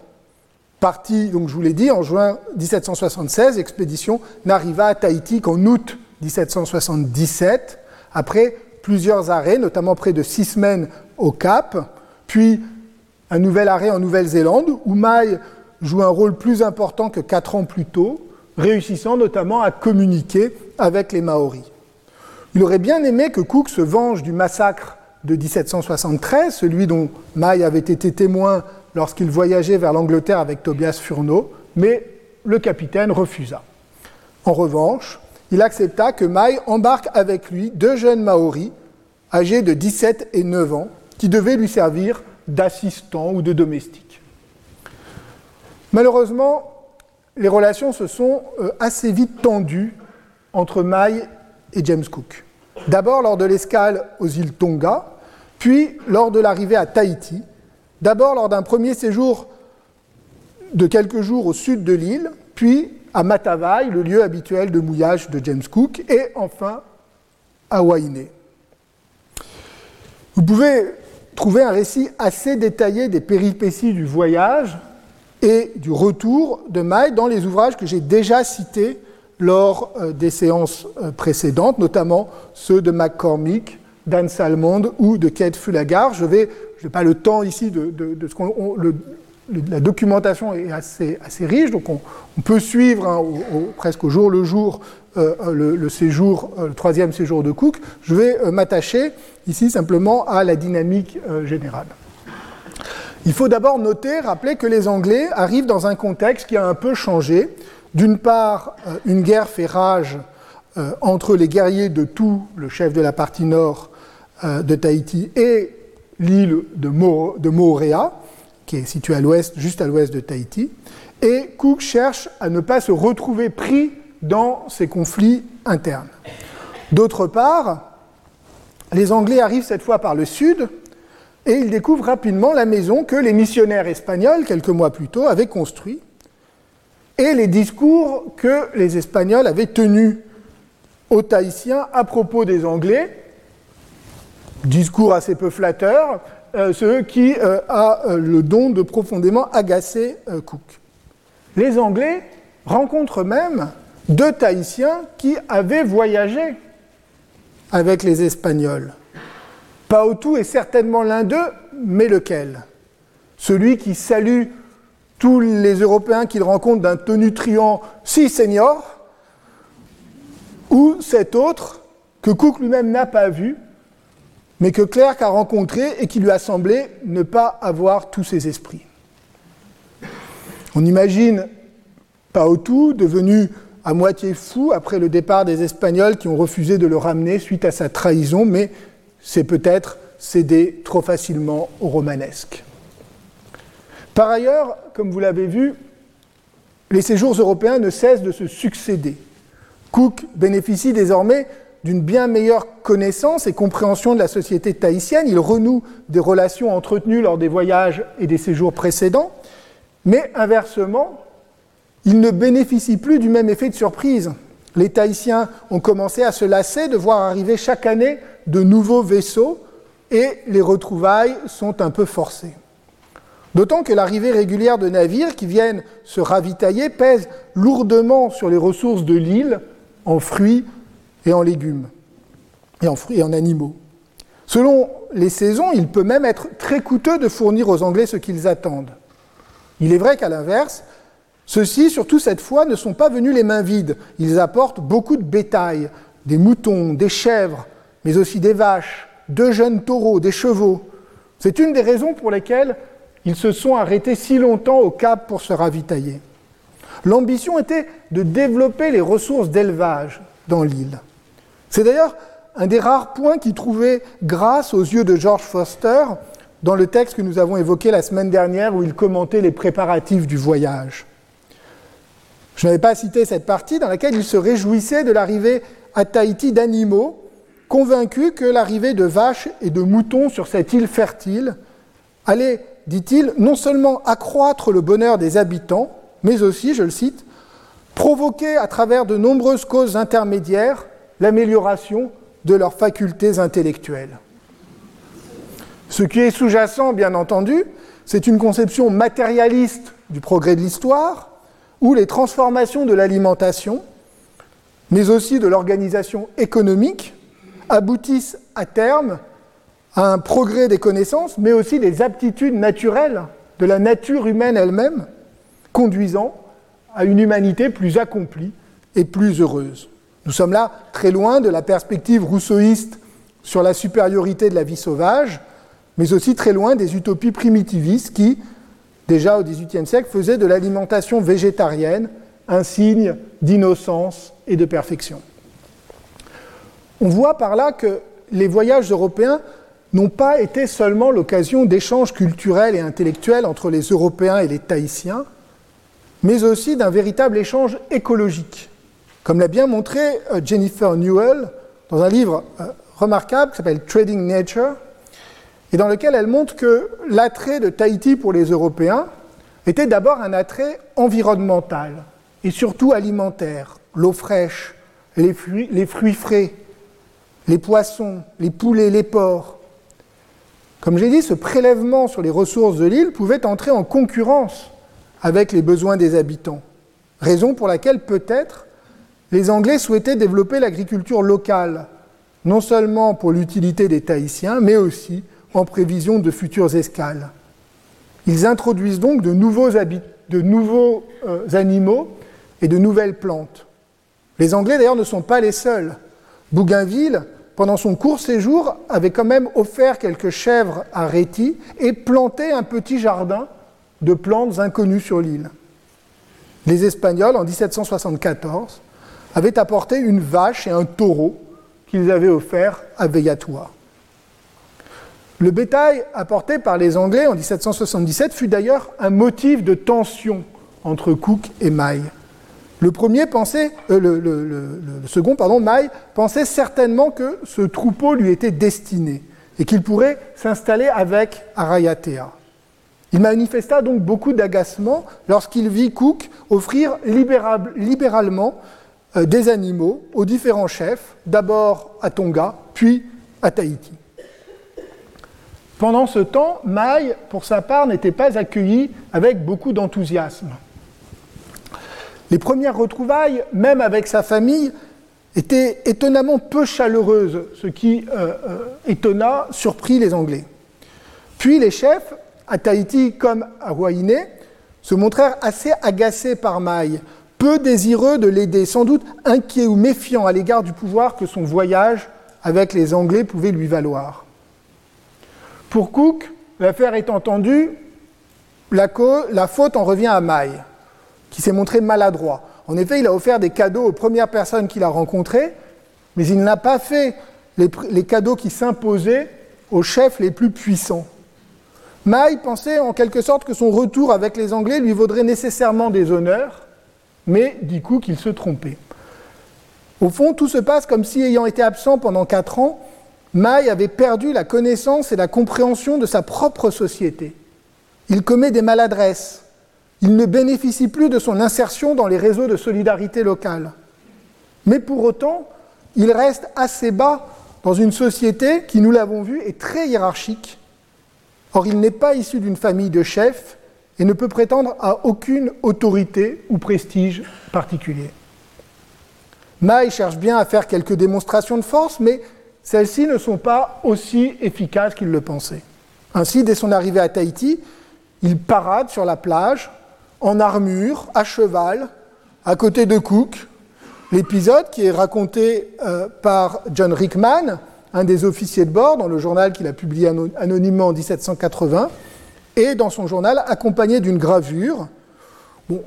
S2: Parti, donc je vous l'ai dit, en juin 1776, l'expédition n'arriva à Tahiti qu'en août 1777, après plusieurs arrêts, notamment près de six semaines au Cap, puis un nouvel arrêt en Nouvelle-Zélande, où Maille joue un rôle plus important que quatre ans plus tôt, réussissant notamment à communiquer avec les Maoris. Il aurait bien aimé que Cook se venge du massacre de 1773, celui dont Maille avait été témoin lorsqu'il voyageait vers l'Angleterre avec Tobias Furneaux, mais le capitaine refusa. En revanche, il accepta que Maille embarque avec lui deux jeunes Maoris, âgés de 17 et 9 ans, qui devaient lui servir d'assistants ou de domestiques. Malheureusement, les relations se sont euh, assez vite tendues entre Maille et James Cook. D'abord lors de l'escale aux îles Tonga, puis lors de l'arrivée à Tahiti, D'abord lors d'un premier séjour de quelques jours au sud de l'île, puis à Matavai, le lieu habituel de mouillage de James Cook, et enfin à Wainé. Vous pouvez trouver un récit assez détaillé des péripéties du voyage et du retour de May dans les ouvrages que j'ai déjà cités lors euh, des séances euh, précédentes, notamment ceux de McCormick, d'Anne Salmond ou de Kate Fulagar. Je vais, pas le temps ici de, ce qu'on, la documentation est assez, assez riche, donc on, peut suivre hein, presque au jour le jour euh, le, séjour, le troisième séjour de Cook. Je vais m'attacher ici simplement à la dynamique générale. Il faut d'abord noter, rappeler que les Anglais arrivent dans un contexte qui a un peu changé. D'une part, euh, une guerre fait rage euh, entre les guerriers de Tout, le chef de la partie nord euh, de Tahiti, et l'île de, Moorea, qui est située à l'ouest, juste à l'ouest de Tahiti. Et Cook cherche à ne pas se retrouver pris dans ces conflits internes. D'autre part, les Anglais arrivent cette fois par le sud, et il découvre rapidement la maison que les missionnaires espagnols, quelques mois plus tôt, avaient construite, et les discours que les Espagnols avaient tenus aux Tahitiens à propos des Anglais, discours assez peu flatteurs, euh, ce qui euh, a euh, le don de profondément agacer Cook. Les Anglais rencontrent même deux Tahitiens qui avaient voyagé avec les Espagnols. Paotou est certainement l'un d'eux, mais lequel? Celui qui salue tous les Européens qu'il rencontre d'un tonutruant si senior, ou cet autre que Cook lui-même n'a pas vu, mais que Clerc a rencontré et qui lui a semblé ne pas avoir tous ses esprits. On imagine Paotou devenu à moitié fou après le départ des Espagnols qui ont refusé de le ramener suite à sa trahison, mais c'est peut-être céder trop facilement au romanesque. Par ailleurs, comme vous l'avez vu, les séjours européens ne cessent de se succéder. Cook bénéficie désormais d'une bien meilleure connaissance et compréhension de la société tahitienne. Il renoue des relations entretenues lors des voyages et des séjours précédents, mais inversement, il ne bénéficie plus du même effet de surprise. Les Tahitiens ont commencé à se lasser de voir arriver chaque année de nouveaux vaisseaux et les retrouvailles sont un peu forcées. D'autant que l'arrivée régulière de navires qui viennent se ravitailler pèse lourdement sur les ressources de l'île en fruits et en légumes, et en fruits et en animaux. Selon les saisons, il peut même être très coûteux de fournir aux Anglais ce qu'ils attendent. Il est vrai qu'à l'inverse, ceux-ci, surtout cette fois, ne sont pas venus les mains vides. Ils apportent beaucoup de bétail, des moutons, des chèvres, mais aussi des vaches, deux jeunes taureaux, des chevaux. C'est une des raisons pour lesquelles ils se sont arrêtés si longtemps au Cap pour se ravitailler. L'ambition était de développer les ressources d'élevage dans l'île. C'est d'ailleurs un des rares points qui trouvait grâce aux yeux de George Foster dans le texte que nous avons évoqué la semaine dernière où il commentait les préparatifs du voyage. Je n'avais pas cité cette partie dans laquelle il se réjouissait de l'arrivée à Tahiti d'animaux, convaincu que l'arrivée de vaches et de moutons sur cette île fertile allait, dit-il, non seulement accroître le bonheur des habitants, mais aussi, je le cite, provoquer à travers de nombreuses causes intermédiaires l'amélioration de leurs facultés intellectuelles. Ce qui est sous-jacent, bien entendu, c'est une conception matérialiste du progrès de l'histoire, où les transformations de l'alimentation mais aussi de l'organisation économique, aboutissent à terme à un progrès des connaissances, mais aussi des aptitudes naturelles de la nature humaine elle-même, conduisant à une humanité plus accomplie et plus heureuse. Nous sommes là très loin de la perspective rousseauiste sur la supériorité de la vie sauvage, mais aussi très loin des utopies primitivistes qui, déjà au XVIIIe siècle, faisaient de l'alimentation végétarienne un signe d'innocence et de perfection. On voit par là que les voyages européens n'ont pas été seulement l'occasion d'échanges culturels et intellectuels entre les Européens et les Tahitiens, mais aussi d'un véritable échange écologique, comme l'a bien montré euh, Jennifer Newell dans un livre euh, remarquable qui s'appelle Trading Nature, et dans lequel elle montre que l'attrait de Tahiti pour les Européens était d'abord un attrait environnemental et surtout alimentaire. L'eau fraîche, les fruits, les fruits frais, les poissons, les poulets, les porcs. Comme j'ai dit, ce prélèvement sur les ressources de l'île pouvait entrer en concurrence avec les besoins des habitants, raison pour laquelle peut-être les Anglais souhaitaient développer l'agriculture locale, non seulement pour l'utilité des Tahitiens, mais aussi en prévision de futures escales. Ils introduisent donc de nouveaux, euh, animaux et de nouvelles plantes. Les Anglais d'ailleurs ne sont pas les seuls. Bougainville, pendant son court séjour, avait quand même offert quelques chèvres à Réti et planté un petit jardin de plantes inconnues sur l'île. Les Espagnols, en 1774, avaient apporté une vache et un taureau qu'ils avaient offerts à Veillatoire. Le bétail apporté par les Anglais en 1777 fut d'ailleurs un motif de tension entre Cook et Maille. Le premier pensait, euh, le, second, pardon, Maille, pensait certainement que ce troupeau lui était destiné et qu'il pourrait s'installer avec Arayatea. Il manifesta donc beaucoup d'agacement lorsqu'il vit Cook offrir libéralement des animaux aux différents chefs, d'abord à Tonga, puis à Tahiti. Pendant ce temps, Maï, pour sa part, n'était pas accueilli avec beaucoup d'enthousiasme. Les premières retrouvailles, même avec sa famille, étaient étonnamment peu chaleureuses, ce qui euh, euh, étonna, surprit les Anglais. Puis les chefs, à Tahiti comme à Huayne, se montrèrent assez agacés par Maï, peu désireux de l'aider, sans doute inquiets ou méfiants à l'égard du pouvoir que son voyage avec les Anglais pouvait lui valoir. Pour Cook, l'affaire est entendue, la, faute en revient à Maille, qui s'est montré maladroit. En effet, il a offert des cadeaux aux premières personnes qu'il a rencontrées, mais il n'a pas fait les, les cadeaux qui s'imposaient aux chefs les plus puissants. Maille pensait en quelque sorte que son retour avec les Anglais lui vaudrait nécessairement des honneurs, mais dit Cook qu'il se trompait. Au fond, tout se passe comme si, ayant été absent pendant quatre ans, Maï avait perdu la connaissance et la compréhension de sa propre société. Il commet des maladresses. Il ne bénéficie plus de son insertion dans les réseaux de solidarité locale. Mais pour autant, il reste assez bas dans une société qui, nous l'avons vu, est très hiérarchique. Or, il n'est pas issu d'une famille de chefs et ne peut prétendre à aucune autorité ou prestige particulier. Maï cherche bien à faire quelques démonstrations de force, mais celles-ci ne sont pas aussi efficaces qu'il le pensait. Ainsi, dès son arrivée à Tahiti, il parade sur la plage, en armure, à cheval, à côté de Cook. L'épisode, qui est raconté euh, par John Rickman, un des officiers de bord, dans le journal qu'il a publié anonymement en 1780, et dans son journal accompagné d'une gravure,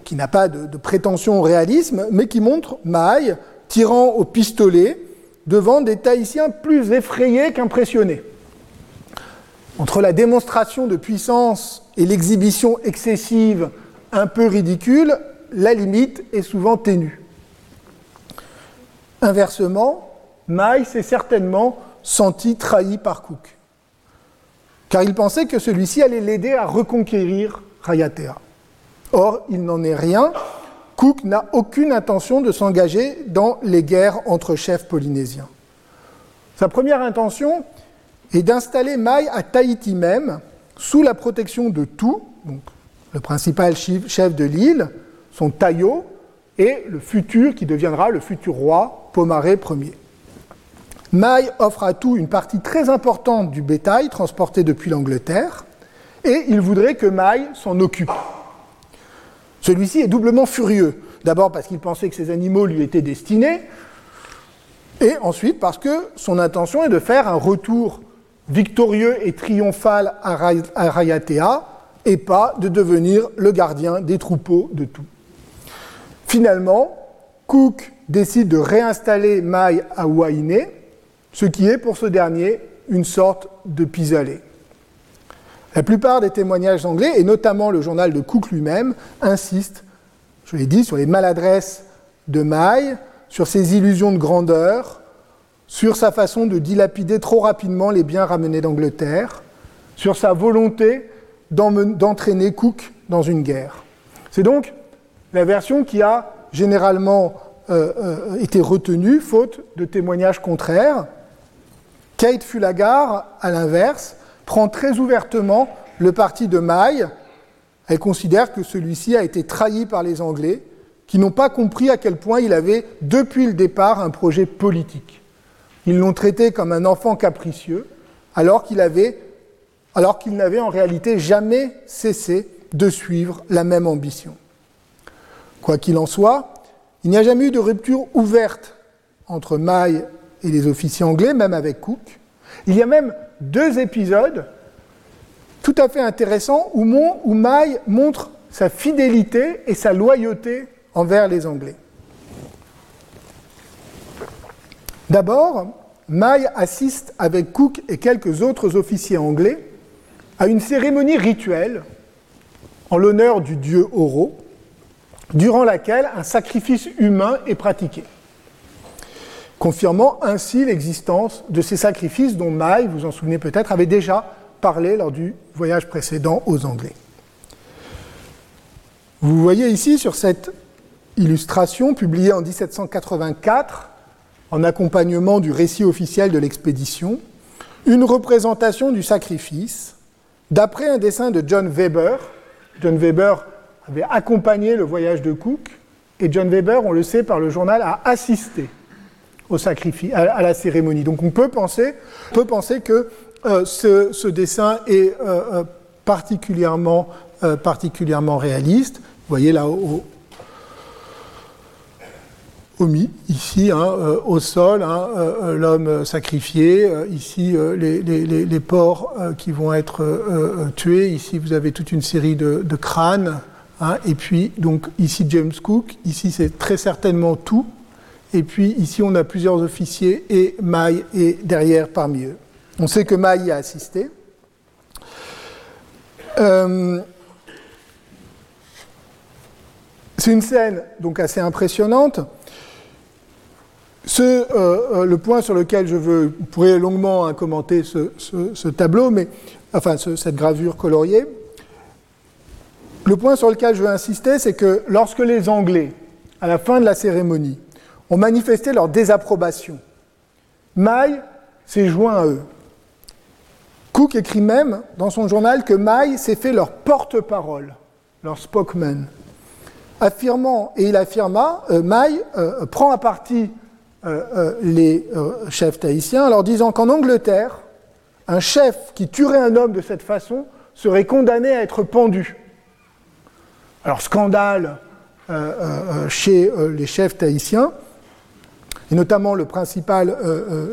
S2: qui n'a pas de, prétention au réalisme, mais qui montre Maï tirant au pistolet devant des Tahitiens plus effrayés qu'impressionnés. Entre la démonstration de puissance et l'exhibition excessive un peu ridicule, la limite est souvent ténue. Inversement, Mai s'est certainement senti trahi par Cook, car il pensait que celui-ci allait l'aider à reconquérir Rayatea. Or, il n'en est rien, Cook n'a aucune intention de s'engager dans les guerres entre chefs polynésiens. Sa première intention est d'installer Mai à Tahiti même, sous la protection de tout, donc le principal chef de l'île, son Tayo, et le futur qui deviendra le futur roi, Pomaré Ier. Mai offre à tout une partie très importante du bétail transporté depuis l'Angleterre, et il voudrait que Mai s'en occupe. Celui-ci est doublement furieux. D'abord parce qu'il pensait que ces animaux lui étaient destinés, et ensuite parce que son intention est de faire un retour victorieux et triomphal à Rayatea, et pas de devenir le gardien des troupeaux de tout. Finalement, Cook décide de réinstaller Mai à Wainé, ce qui est pour ce dernier une sorte de pis-aller. La plupart des témoignages anglais, et notamment le journal de Cook lui-même, insistent, je l'ai dit, sur les maladresses de Maille, sur ses illusions de grandeur, sur sa façon de dilapider trop rapidement les biens ramenés d'Angleterre, sur sa volonté d'entraîner Cook dans une guerre. C'est donc la version qui a généralement euh, euh, été retenue, faute de témoignages contraires. Kate Fulagar, à l'inverse, prend très ouvertement le parti de Maille. Elle considère que celui-ci a été trahi par les Anglais, qui n'ont pas compris à quel point il avait, depuis le départ, un projet politique. Ils l'ont traité comme un enfant capricieux, alors qu'il alors qu'il n'avait en réalité jamais cessé de suivre la même ambition. Quoi qu'il en soit, il n'y a jamais eu de rupture ouverte entre Maille et les officiers anglais, même avec Cook. Il y a même deux épisodes tout à fait intéressants où, où Maille montre sa fidélité et sa loyauté envers les Anglais. D'abord, Maille assiste avec Cook et quelques autres officiers anglais à une cérémonie rituelle en l'honneur du dieu Oro, durant laquelle un sacrifice humain est pratiqué confirmant ainsi l'existence de ces sacrifices dont Maille, vous en souvenez peut-être, avait déjà parlé lors du voyage précédent aux Anglais. Vous voyez ici sur cette illustration publiée en 1784, en accompagnement du récit officiel de l'expédition, une représentation du sacrifice d'après un dessin de John Weber. John Weber avait accompagné le voyage de Cook et John Weber, on le sait par le journal, a assisté au sacrifice, à, la cérémonie. Donc on peut penser, peut penser que euh, ce, dessin est euh, euh, particulièrement, particulièrement réaliste. Vous voyez là au, au ici, hein, au sol, hein, l'homme sacrifié, ici les, les, porcs qui vont être tués, ici vous avez toute une série de, crânes, hein, et puis donc ici James Cook, ici c'est très certainement tout, et puis ici, on a plusieurs officiers et Maille est derrière parmi eux. On sait que Maille y a assisté. Euh, c'est une scène donc assez impressionnante. Euh, euh, le point sur lequel je veux, pourrais longuement hein, commenter ce, tableau, mais enfin cette gravure coloriée. Le point sur lequel je veux insister, c'est que lorsque les Anglais, à la fin de la cérémonie, ont manifesté leur désapprobation. Maille s'est joint à eux. Cook écrit même dans son journal que Maille s'est fait leur porte-parole, leur spokesman. Affirmant, et il affirma, euh, Maille euh, prend à partie euh, les chefs tahitiens en leur disant qu'en Angleterre, un chef qui tuerait un homme de cette façon serait condamné à être pendu. Alors scandale chez les chefs tahitiens, et notamment le principal euh,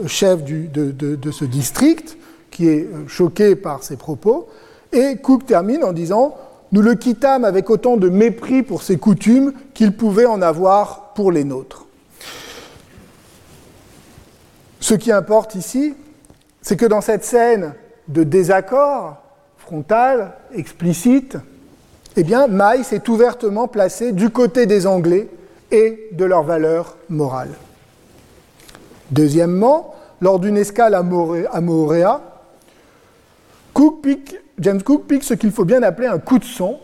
S2: euh, chef de, ce district, qui est euh, choqué par ces propos. Et Cook termine en disant Nous le quittâmes avec autant de mépris pour ses coutumes qu'il pouvait en avoir pour les nôtres. Ce qui importe ici, c'est que dans cette scène de désaccord frontal, explicite, eh bien, Maï s'est ouvertement placé du côté des Anglais et de leurs valeurs morales. Deuxièmement, lors d'une escale à Moorea, James Cook pique ce qu'il faut bien appeler un coup de sang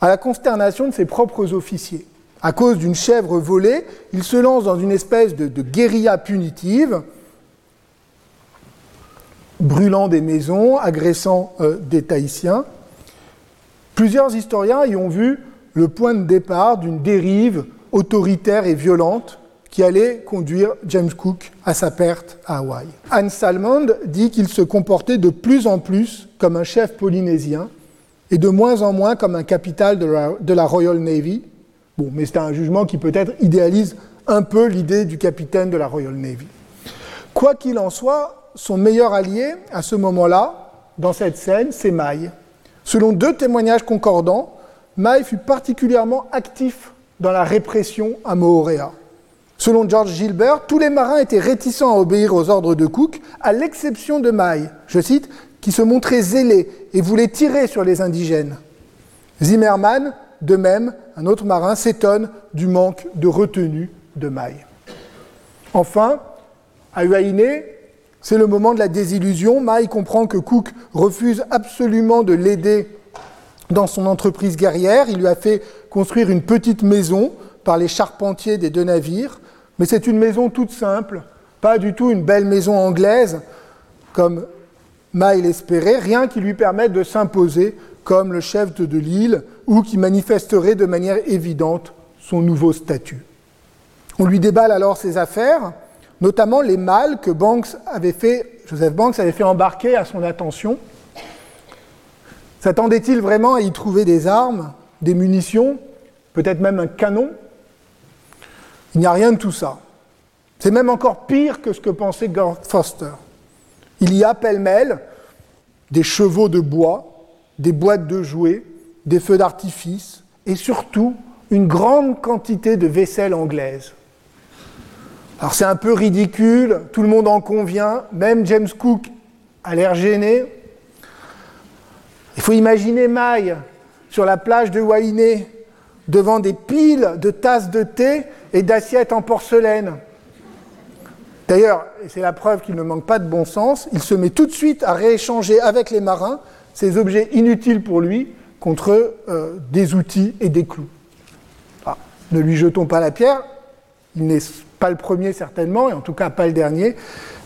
S2: à la consternation de ses propres officiers. À cause d'une chèvre volée, il se lance dans une espèce de, guérilla punitive, brûlant des maisons, agressant euh, des Tahitiens. Plusieurs historiens y ont vu le point de départ d'une dérive autoritaire et violente qui allait conduire James Cook à sa perte à Hawaï. Anne Salmond dit qu'il se comportait de plus en plus comme un chef polynésien et de moins en moins comme un capital de la, Royal Navy. Bon, mais c'est un jugement qui peut-être idéalise un peu l'idée du capitaine de la Royal Navy. Quoi qu'il en soit, son meilleur allié à ce moment-là, dans cette scène, c'est Maille. Selon deux témoignages concordants, Maille fut particulièrement actif dans la répression à Moorea. Selon George Gilbert, tous les marins étaient réticents à obéir aux ordres de Cook, à l'exception de Maille, je cite, qui se montrait zélé et voulait tirer sur les indigènes. Zimmerman, de même, un autre marin, s'étonne du manque de retenue de Maille. Enfin, à Huaïné, C'est le moment de la désillusion. Mai comprend que Cook refuse absolument de l'aider dans son entreprise guerrière. Il lui a fait construire une petite maison par les charpentiers des deux navires, mais c'est une maison toute simple, pas du tout une belle maison anglaise comme Mai l'espérait, rien qui lui permette de s'imposer comme le chef de l'île ou qui manifesterait de manière évidente son nouveau statut. On lui déballe alors ses affaires, notamment les malles que Banks avait fait, Joseph Banks avait fait embarquer à son attention. S'attendait-il vraiment à y trouver des armes, des munitions, peut-être même un canon? Il n'y a rien de tout ça. C'est même encore pire que ce que pensait Gord Foster. Il y a pêle-mêle des chevaux de bois, des boîtes de jouets, des feux d'artifice et surtout une grande quantité de vaisselle anglaise. Alors c'est un peu ridicule, tout le monde en convient, même James Cook a l'air gêné. Il faut imaginer Maille sur la plage de Wainé devant des piles de tasses de thé et d'assiettes en porcelaine. D'ailleurs, et c'est la preuve qu'il ne manque pas de bon sens, il se met tout de suite à rééchanger avec les marins ces objets inutiles pour lui contre euh, des outils et des clous. Ah, ne lui jetons pas la pierre, il n'est pas le premier certainement, et en tout cas pas le dernier,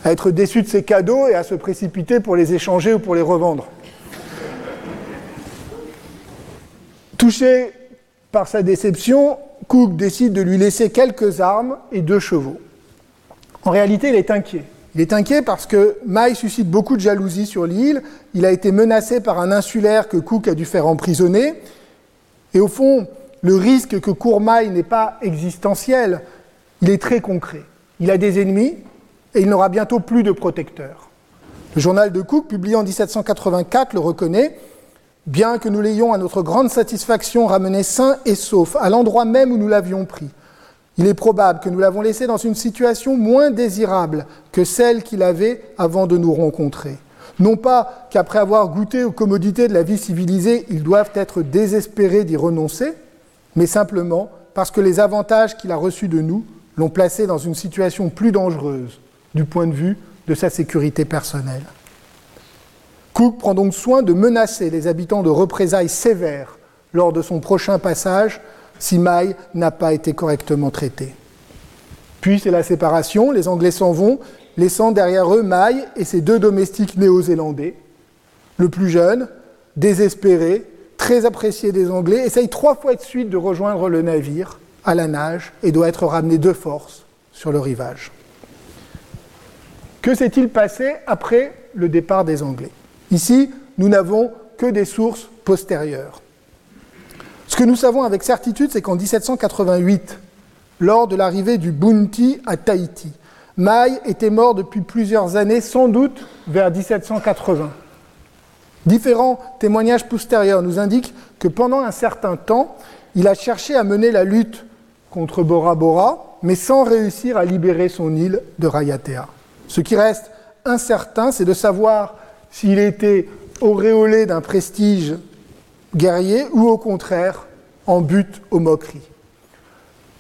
S2: à être déçu de ses cadeaux et à se précipiter pour les échanger ou pour les revendre. Touché par sa déception, Cook décide de lui laisser quelques armes et deux chevaux. En réalité, il est inquiet. Il est inquiet parce que Mai suscite beaucoup de jalousie sur l'île. Il a été menacé par un insulaire que Cook a dû faire emprisonner. Et au fond, le risque que court Mai n'est pas existentiel, il est très concret. Il a des ennemis et il n'aura bientôt plus de protecteurs. Le journal de Cook, publié en 1784, le reconnaît. Bien que nous l'ayons à notre grande satisfaction ramené sain et sauf à l'endroit même où nous l'avions pris, il est probable que nous l'avons laissé dans une situation moins désirable que celle qu'il avait avant de nous rencontrer. Non pas qu'après avoir goûté aux commodités de la vie civilisée, ils doivent être désespérés d'y renoncer, mais simplement parce que les avantages qu'il a reçus de nous l'ont placé dans une situation plus dangereuse du point de vue de sa sécurité personnelle. Cook prend donc soin de menacer les habitants de représailles sévères lors de son prochain passage si Mai n'a pas été correctement traité. Puis c'est la séparation, les Anglais s'en vont, laissant derrière eux Mai et ses deux domestiques néo-zélandais. Le plus jeune, désespéré, très apprécié des Anglais, essaye trois fois de suite de rejoindre le navire à la nage et doit être ramené de force sur le rivage. Que s'est-il passé après le départ des Anglais? Ici, nous n'avons que des sources postérieures. Ce que nous savons avec certitude, c'est qu'en 1788, lors de l'arrivée du Bounty à Tahiti, Mai était mort depuis plusieurs années, sans doute vers 1780. Différents témoignages postérieurs nous indiquent que pendant un certain temps, il a cherché à mener la lutte contre Bora Bora, mais sans réussir à libérer son île de Rayatea. Ce qui reste incertain, c'est de savoir s'il était auréolé d'un prestige guerrier ou au contraire en but aux moqueries.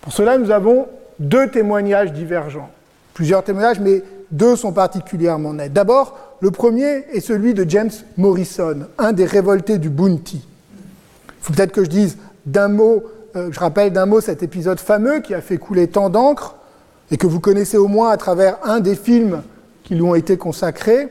S2: Pour cela, nous avons deux témoignages divergents. Plusieurs témoignages, mais deux sont particulièrement nets. D'abord, le premier est celui de James Morrison, un des révoltés du Bounty. Il faut peut-être que je dise euh, je rappelle d'un mot cet épisode fameux qui a fait couler tant d'encre et que vous connaissez au moins à travers un des films qui lui ont été consacrés,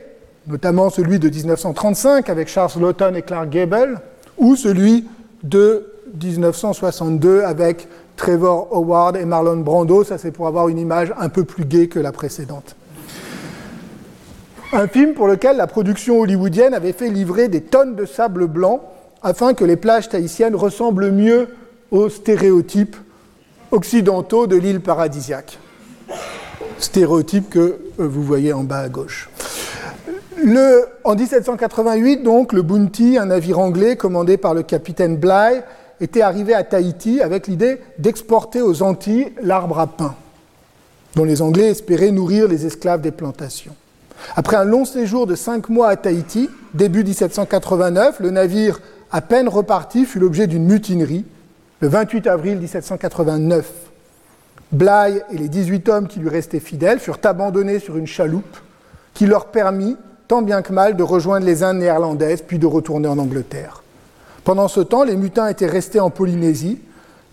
S2: notamment celui de 1935 avec Charles Lawton et Clark Gable, ou celui de 1962 avec Trevor Howard et Marlon Brando, ça c'est pour avoir une image un peu plus gaie que la précédente. Un film pour lequel la production hollywoodienne avait fait livrer des tonnes de sable blanc afin que les plages tahitiennes ressemblent mieux aux stéréotypes occidentaux de l'île paradisiaque. Stéréotypes que euh, vous voyez en bas à gauche. Le, en 1788, donc, le Bounty, un navire anglais commandé par le capitaine Bligh, était arrivé à Tahiti avec l'idée d'exporter aux Antilles l'arbre à pain, dont les Anglais espéraient nourrir les esclaves des plantations. Après un long séjour de cinq mois à Tahiti, début 1789, le navire, à peine reparti, fut l'objet d'une mutinerie le 28 avril 1789, Bligh et les 18 hommes qui lui restaient fidèles furent abandonnés sur une chaloupe qui leur permit, tant bien que mal, de rejoindre les Indes néerlandaises, puis de retourner en Angleterre. Pendant ce temps, les mutins étaient restés en Polynésie,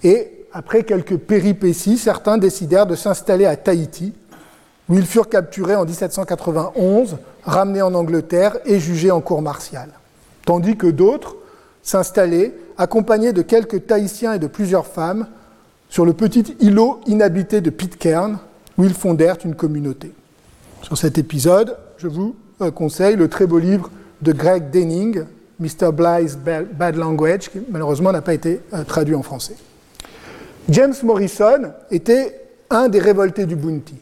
S2: et après quelques péripéties, certains décidèrent de s'installer à Tahiti, où ils furent capturés en 1791, ramenés en Angleterre et jugés en cour martiale. Tandis que d'autres s'installaient, accompagnés de quelques Tahitiens et de plusieurs femmes, sur le petit îlot inhabité de Pitcairn, où ils fondèrent une communauté. Sur cet épisode, je vous conseille le très beau livre de Greg Denning, Mr. Blythe's Bad Language, qui malheureusement n'a pas été euh, traduit en français. James Morrison était un des révoltés du Bounty.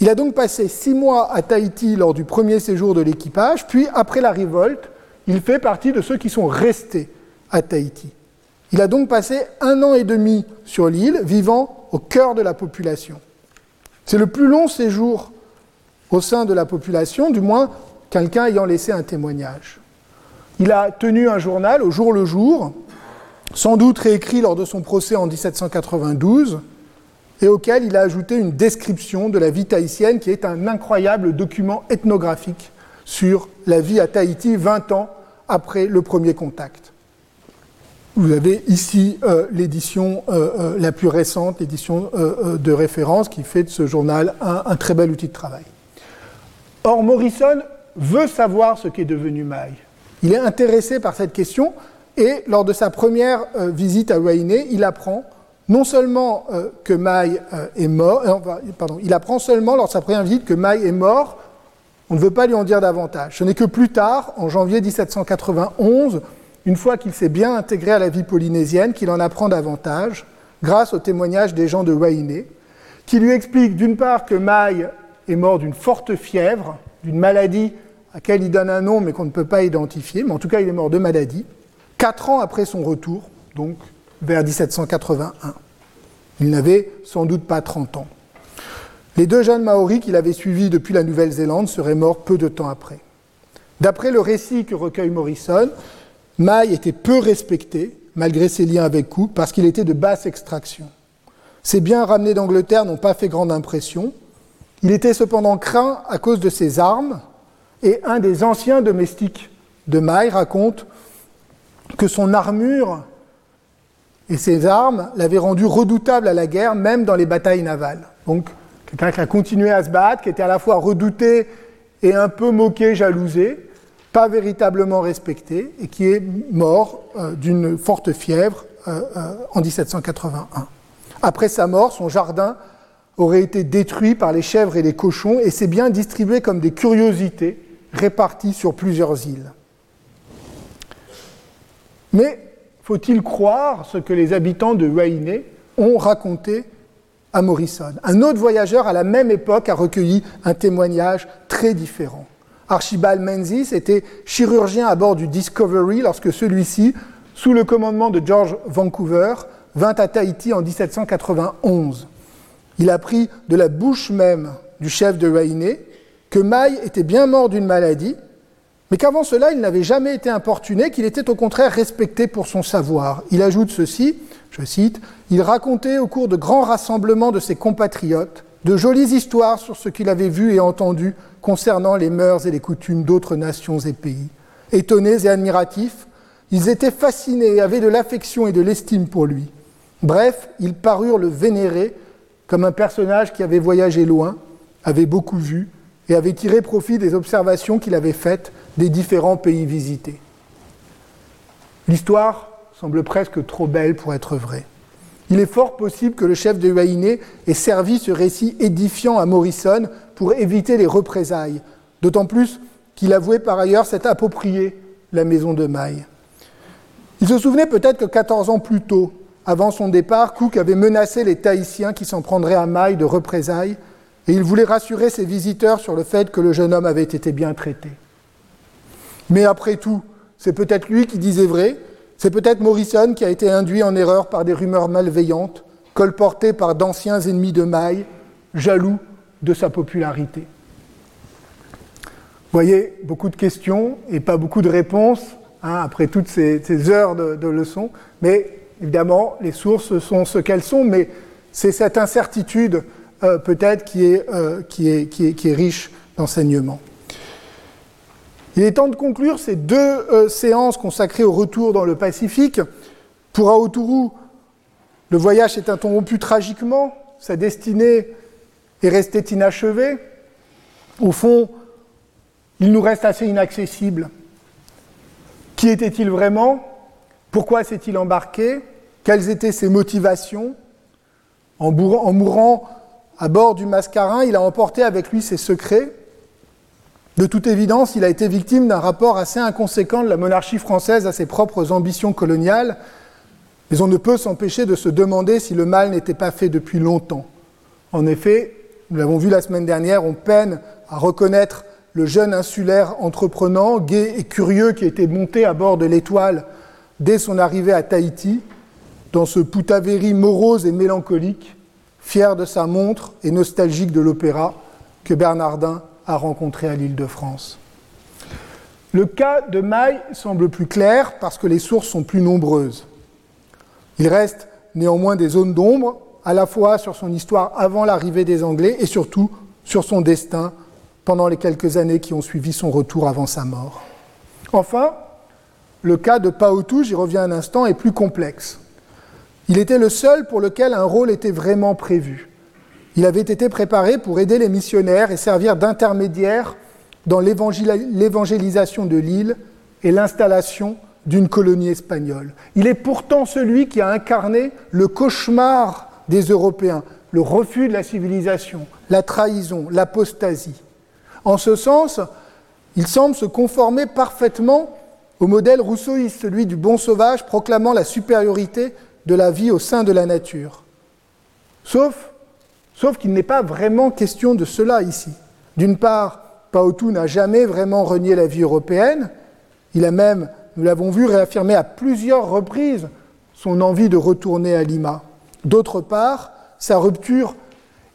S2: Il a donc passé six mois à Tahiti lors du premier séjour de l'équipage, puis après la révolte, il fait partie de ceux qui sont restés à Tahiti. Il a donc passé un an et demi sur l'île, vivant au cœur de la population. C'est le plus long séjour au sein de la population, du moins quelqu'un ayant laissé un témoignage. Il a tenu un journal au jour le jour, sans doute réécrit lors de son procès en 1792, et auquel il a ajouté une description de la vie tahitienne qui est un incroyable document ethnographique sur la vie à Tahiti 20 ans après le premier contact. Vous avez ici euh, l'édition euh, euh, la plus récente, l'édition de référence, qui fait de ce journal un, un, très bel outil de travail. Or, Morrison veut savoir ce qu'est devenu Maï. Il est intéressé par cette question et lors de sa première visite à Wainé, il apprend non seulement que Maï est mort, il apprend seulement lors de sa première visite que Maï est mort. On ne veut pas lui en dire davantage. Ce n'est que plus tard, en janvier 1791, une fois qu'il s'est bien intégré à la vie polynésienne, qu'il en apprend davantage, grâce au témoignage des gens de Wainé, qui lui expliquent d'une part que Maï est mort d'une forte fièvre, d'une maladie à laquelle il donne un nom mais qu'on ne peut pas identifier, mais en tout cas il est mort de maladie, quatre ans après son retour, donc vers 1781. Il n'avait sans doute pas 30 ans. Les deux jeunes Maoris qu'il avait suivis depuis la Nouvelle-Zélande seraient morts peu de temps après. D'après le récit que recueille Morrison, Maï était peu respecté, malgré ses liens avec Cook, parce qu'il était de basse extraction. Ses biens ramenés d'Angleterre n'ont pas fait grande impression. Il était cependant craint à cause de ses armes, et un des anciens domestiques de Maï raconte que son armure et ses armes l'avaient rendu redoutable à la guerre, même dans les batailles navales. Donc, quelqu'un qui a continué à se battre, qui était à la fois redouté et un peu moqué, jalousé, pas véritablement respecté et qui est mort euh, d'une forte fièvre euh, euh, en 1781. Après sa mort, son jardin aurait été détruit par les chèvres et les cochons et ses biens distribués comme des curiosités réparties sur plusieurs îles. Mais faut-il croire ce que les habitants de Wainé ont raconté à Morrison? Un autre voyageur à la même époque a recueilli un témoignage très différent. Archibald Menzies était chirurgien à bord du Discovery lorsque celui-ci, sous le commandement de George Vancouver, vint à Tahiti en 1791. Il apprit de la bouche même du chef de Wainé que Maï était bien mort d'une maladie, mais qu'avant cela, il n'avait jamais été importuné, qu'il était au contraire respecté pour son savoir. Il ajoute ceci, je cite, Il racontait au cours de grands rassemblements de ses compatriotes de jolies histoires sur ce qu'il avait vu et entendu concernant les mœurs et les coutumes d'autres nations et pays. Étonnés et admiratifs, ils étaient fascinés et avaient de l'affection et de l'estime pour lui. Bref, ils parurent le vénérer comme un personnage qui avait voyagé loin, avait beaucoup vu et avait tiré profit des observations qu'il avait faites des différents pays visités. L'histoire semble presque trop belle pour être vraie. Il est fort possible que le chef de Wainé ait servi ce récit édifiant à Morrison pour éviter les représailles, d'autant plus qu'il avouait par ailleurs s'être approprié la maison de Maille. Il se souvenait peut-être que 14 ans plus tôt, avant son départ, Cook avait menacé les Tahitiens qui s'en prendraient à Maille de représailles, et il voulait rassurer ses visiteurs sur le fait que le jeune homme avait été bien traité. Mais après tout, c'est peut-être lui qui disait vrai, c'est peut-être Morrison qui a été induit en erreur par des rumeurs malveillantes, colportées par d'anciens ennemis de Maille, jaloux de sa popularité. Vous voyez, beaucoup de questions et pas beaucoup de réponses hein, après toutes ces, heures de, leçons, mais évidemment, les sources sont ce qu'elles sont, mais c'est cette incertitude euh, peut-être qui, euh, est, est riche d'enseignements. Il est temps de conclure ces deux euh, séances consacrées au retour dans le Pacifique. Pour Aoturu, le voyage s'est interrompu tragiquement, sa destinée est restée inachevée. Au fond, il nous reste assez inaccessible. Qui était-il vraiment? Pourquoi s'est-il embarqué? Quelles étaient ses motivations en, mourant à bord du mascarin, il a emporté avec lui ses secrets. De toute évidence, il a été victime d'un rapport assez inconséquent de la monarchie française à ses propres ambitions coloniales, mais on ne peut s'empêcher de se demander si le mal n'était pas fait depuis longtemps. En effet, nous l'avons vu la semaine dernière, on peine à reconnaître le jeune insulaire entreprenant, gai et curieux qui était monté à bord de l'Étoile dès son arrivée à Tahiti, dans ce Poutaveri morose et mélancolique, fier de sa montre et nostalgique de l'opéra que Bernardin a rencontré à l'île de France. Le cas de Maille semble plus clair parce que les sources sont plus nombreuses. Il reste néanmoins des zones d'ombre, à la fois sur son histoire avant l'arrivée des Anglais et surtout sur son destin pendant les quelques années qui ont suivi son retour avant sa mort. Enfin, le cas de Paotou, j'y reviens un instant, est plus complexe. Il était le seul pour lequel un rôle était vraiment prévu. Il avait été préparé pour aider les missionnaires et servir d'intermédiaire dans l'évangélisation de l'île et l'installation d'une colonie espagnole. Il est pourtant celui qui a incarné le cauchemar des Européens, le refus de la civilisation, la trahison, l'apostasie. En ce sens, il semble se conformer parfaitement au modèle rousseauiste, celui du bon sauvage proclamant la supériorité de la vie au sein de la nature. Sauf, qu'il n'est pas vraiment question de cela ici. D'une part, Paotou n'a jamais vraiment renié la vie européenne. Il a même, nous l'avons vu, réaffirmé à plusieurs reprises son envie de retourner à Lima. D'autre part, sa rupture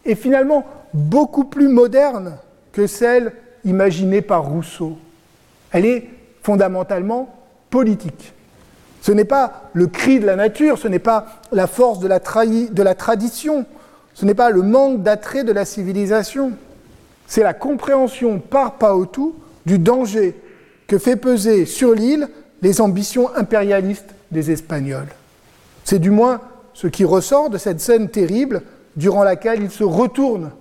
S2: est finalement beaucoup plus moderne que celle imaginée par Rousseau. Elle est fondamentalement politique. Ce n'est pas le cri de la nature, ce n'est pas la force de la, tradition, ce n'est pas le manque d'attrait de la civilisation. C'est la compréhension par Paotou du danger que fait peser sur l'île les ambitions impérialistes des Espagnols. C'est du moins ce qui ressort de cette scène terrible durant laquelle il se retourne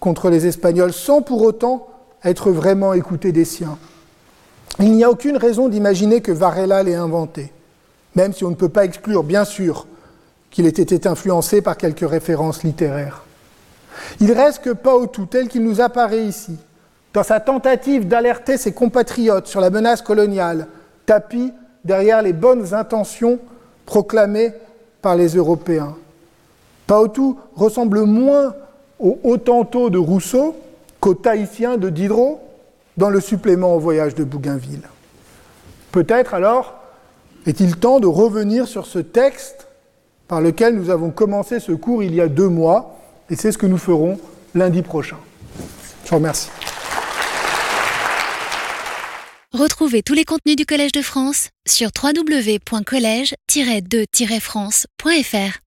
S2: contre les Espagnols sans pour autant être vraiment écouté des siens. Il n'y a aucune raison d'imaginer que Varela l'ait inventé, même si on ne peut pas exclure, bien sûr, qu'il ait été influencé par quelques références littéraires. Il reste que Paotou, tel qu'il nous apparaît ici, dans sa tentative d'alerter ses compatriotes sur la menace coloniale, tapis derrière les bonnes intentions proclamées par les Européens. Paotou ressemble moins au Hottentot de Rousseau qu'au Tahitien de Diderot, dans le supplément au voyage de Bougainville. Peut-être alors est-il temps de revenir sur ce texte par lequel nous avons commencé ce cours il y a deux mois, et c'est ce que nous ferons lundi prochain. Je vous remercie.
S1: Retrouvez tous les contenus du Collège de France sur www.colège-2-france.fr.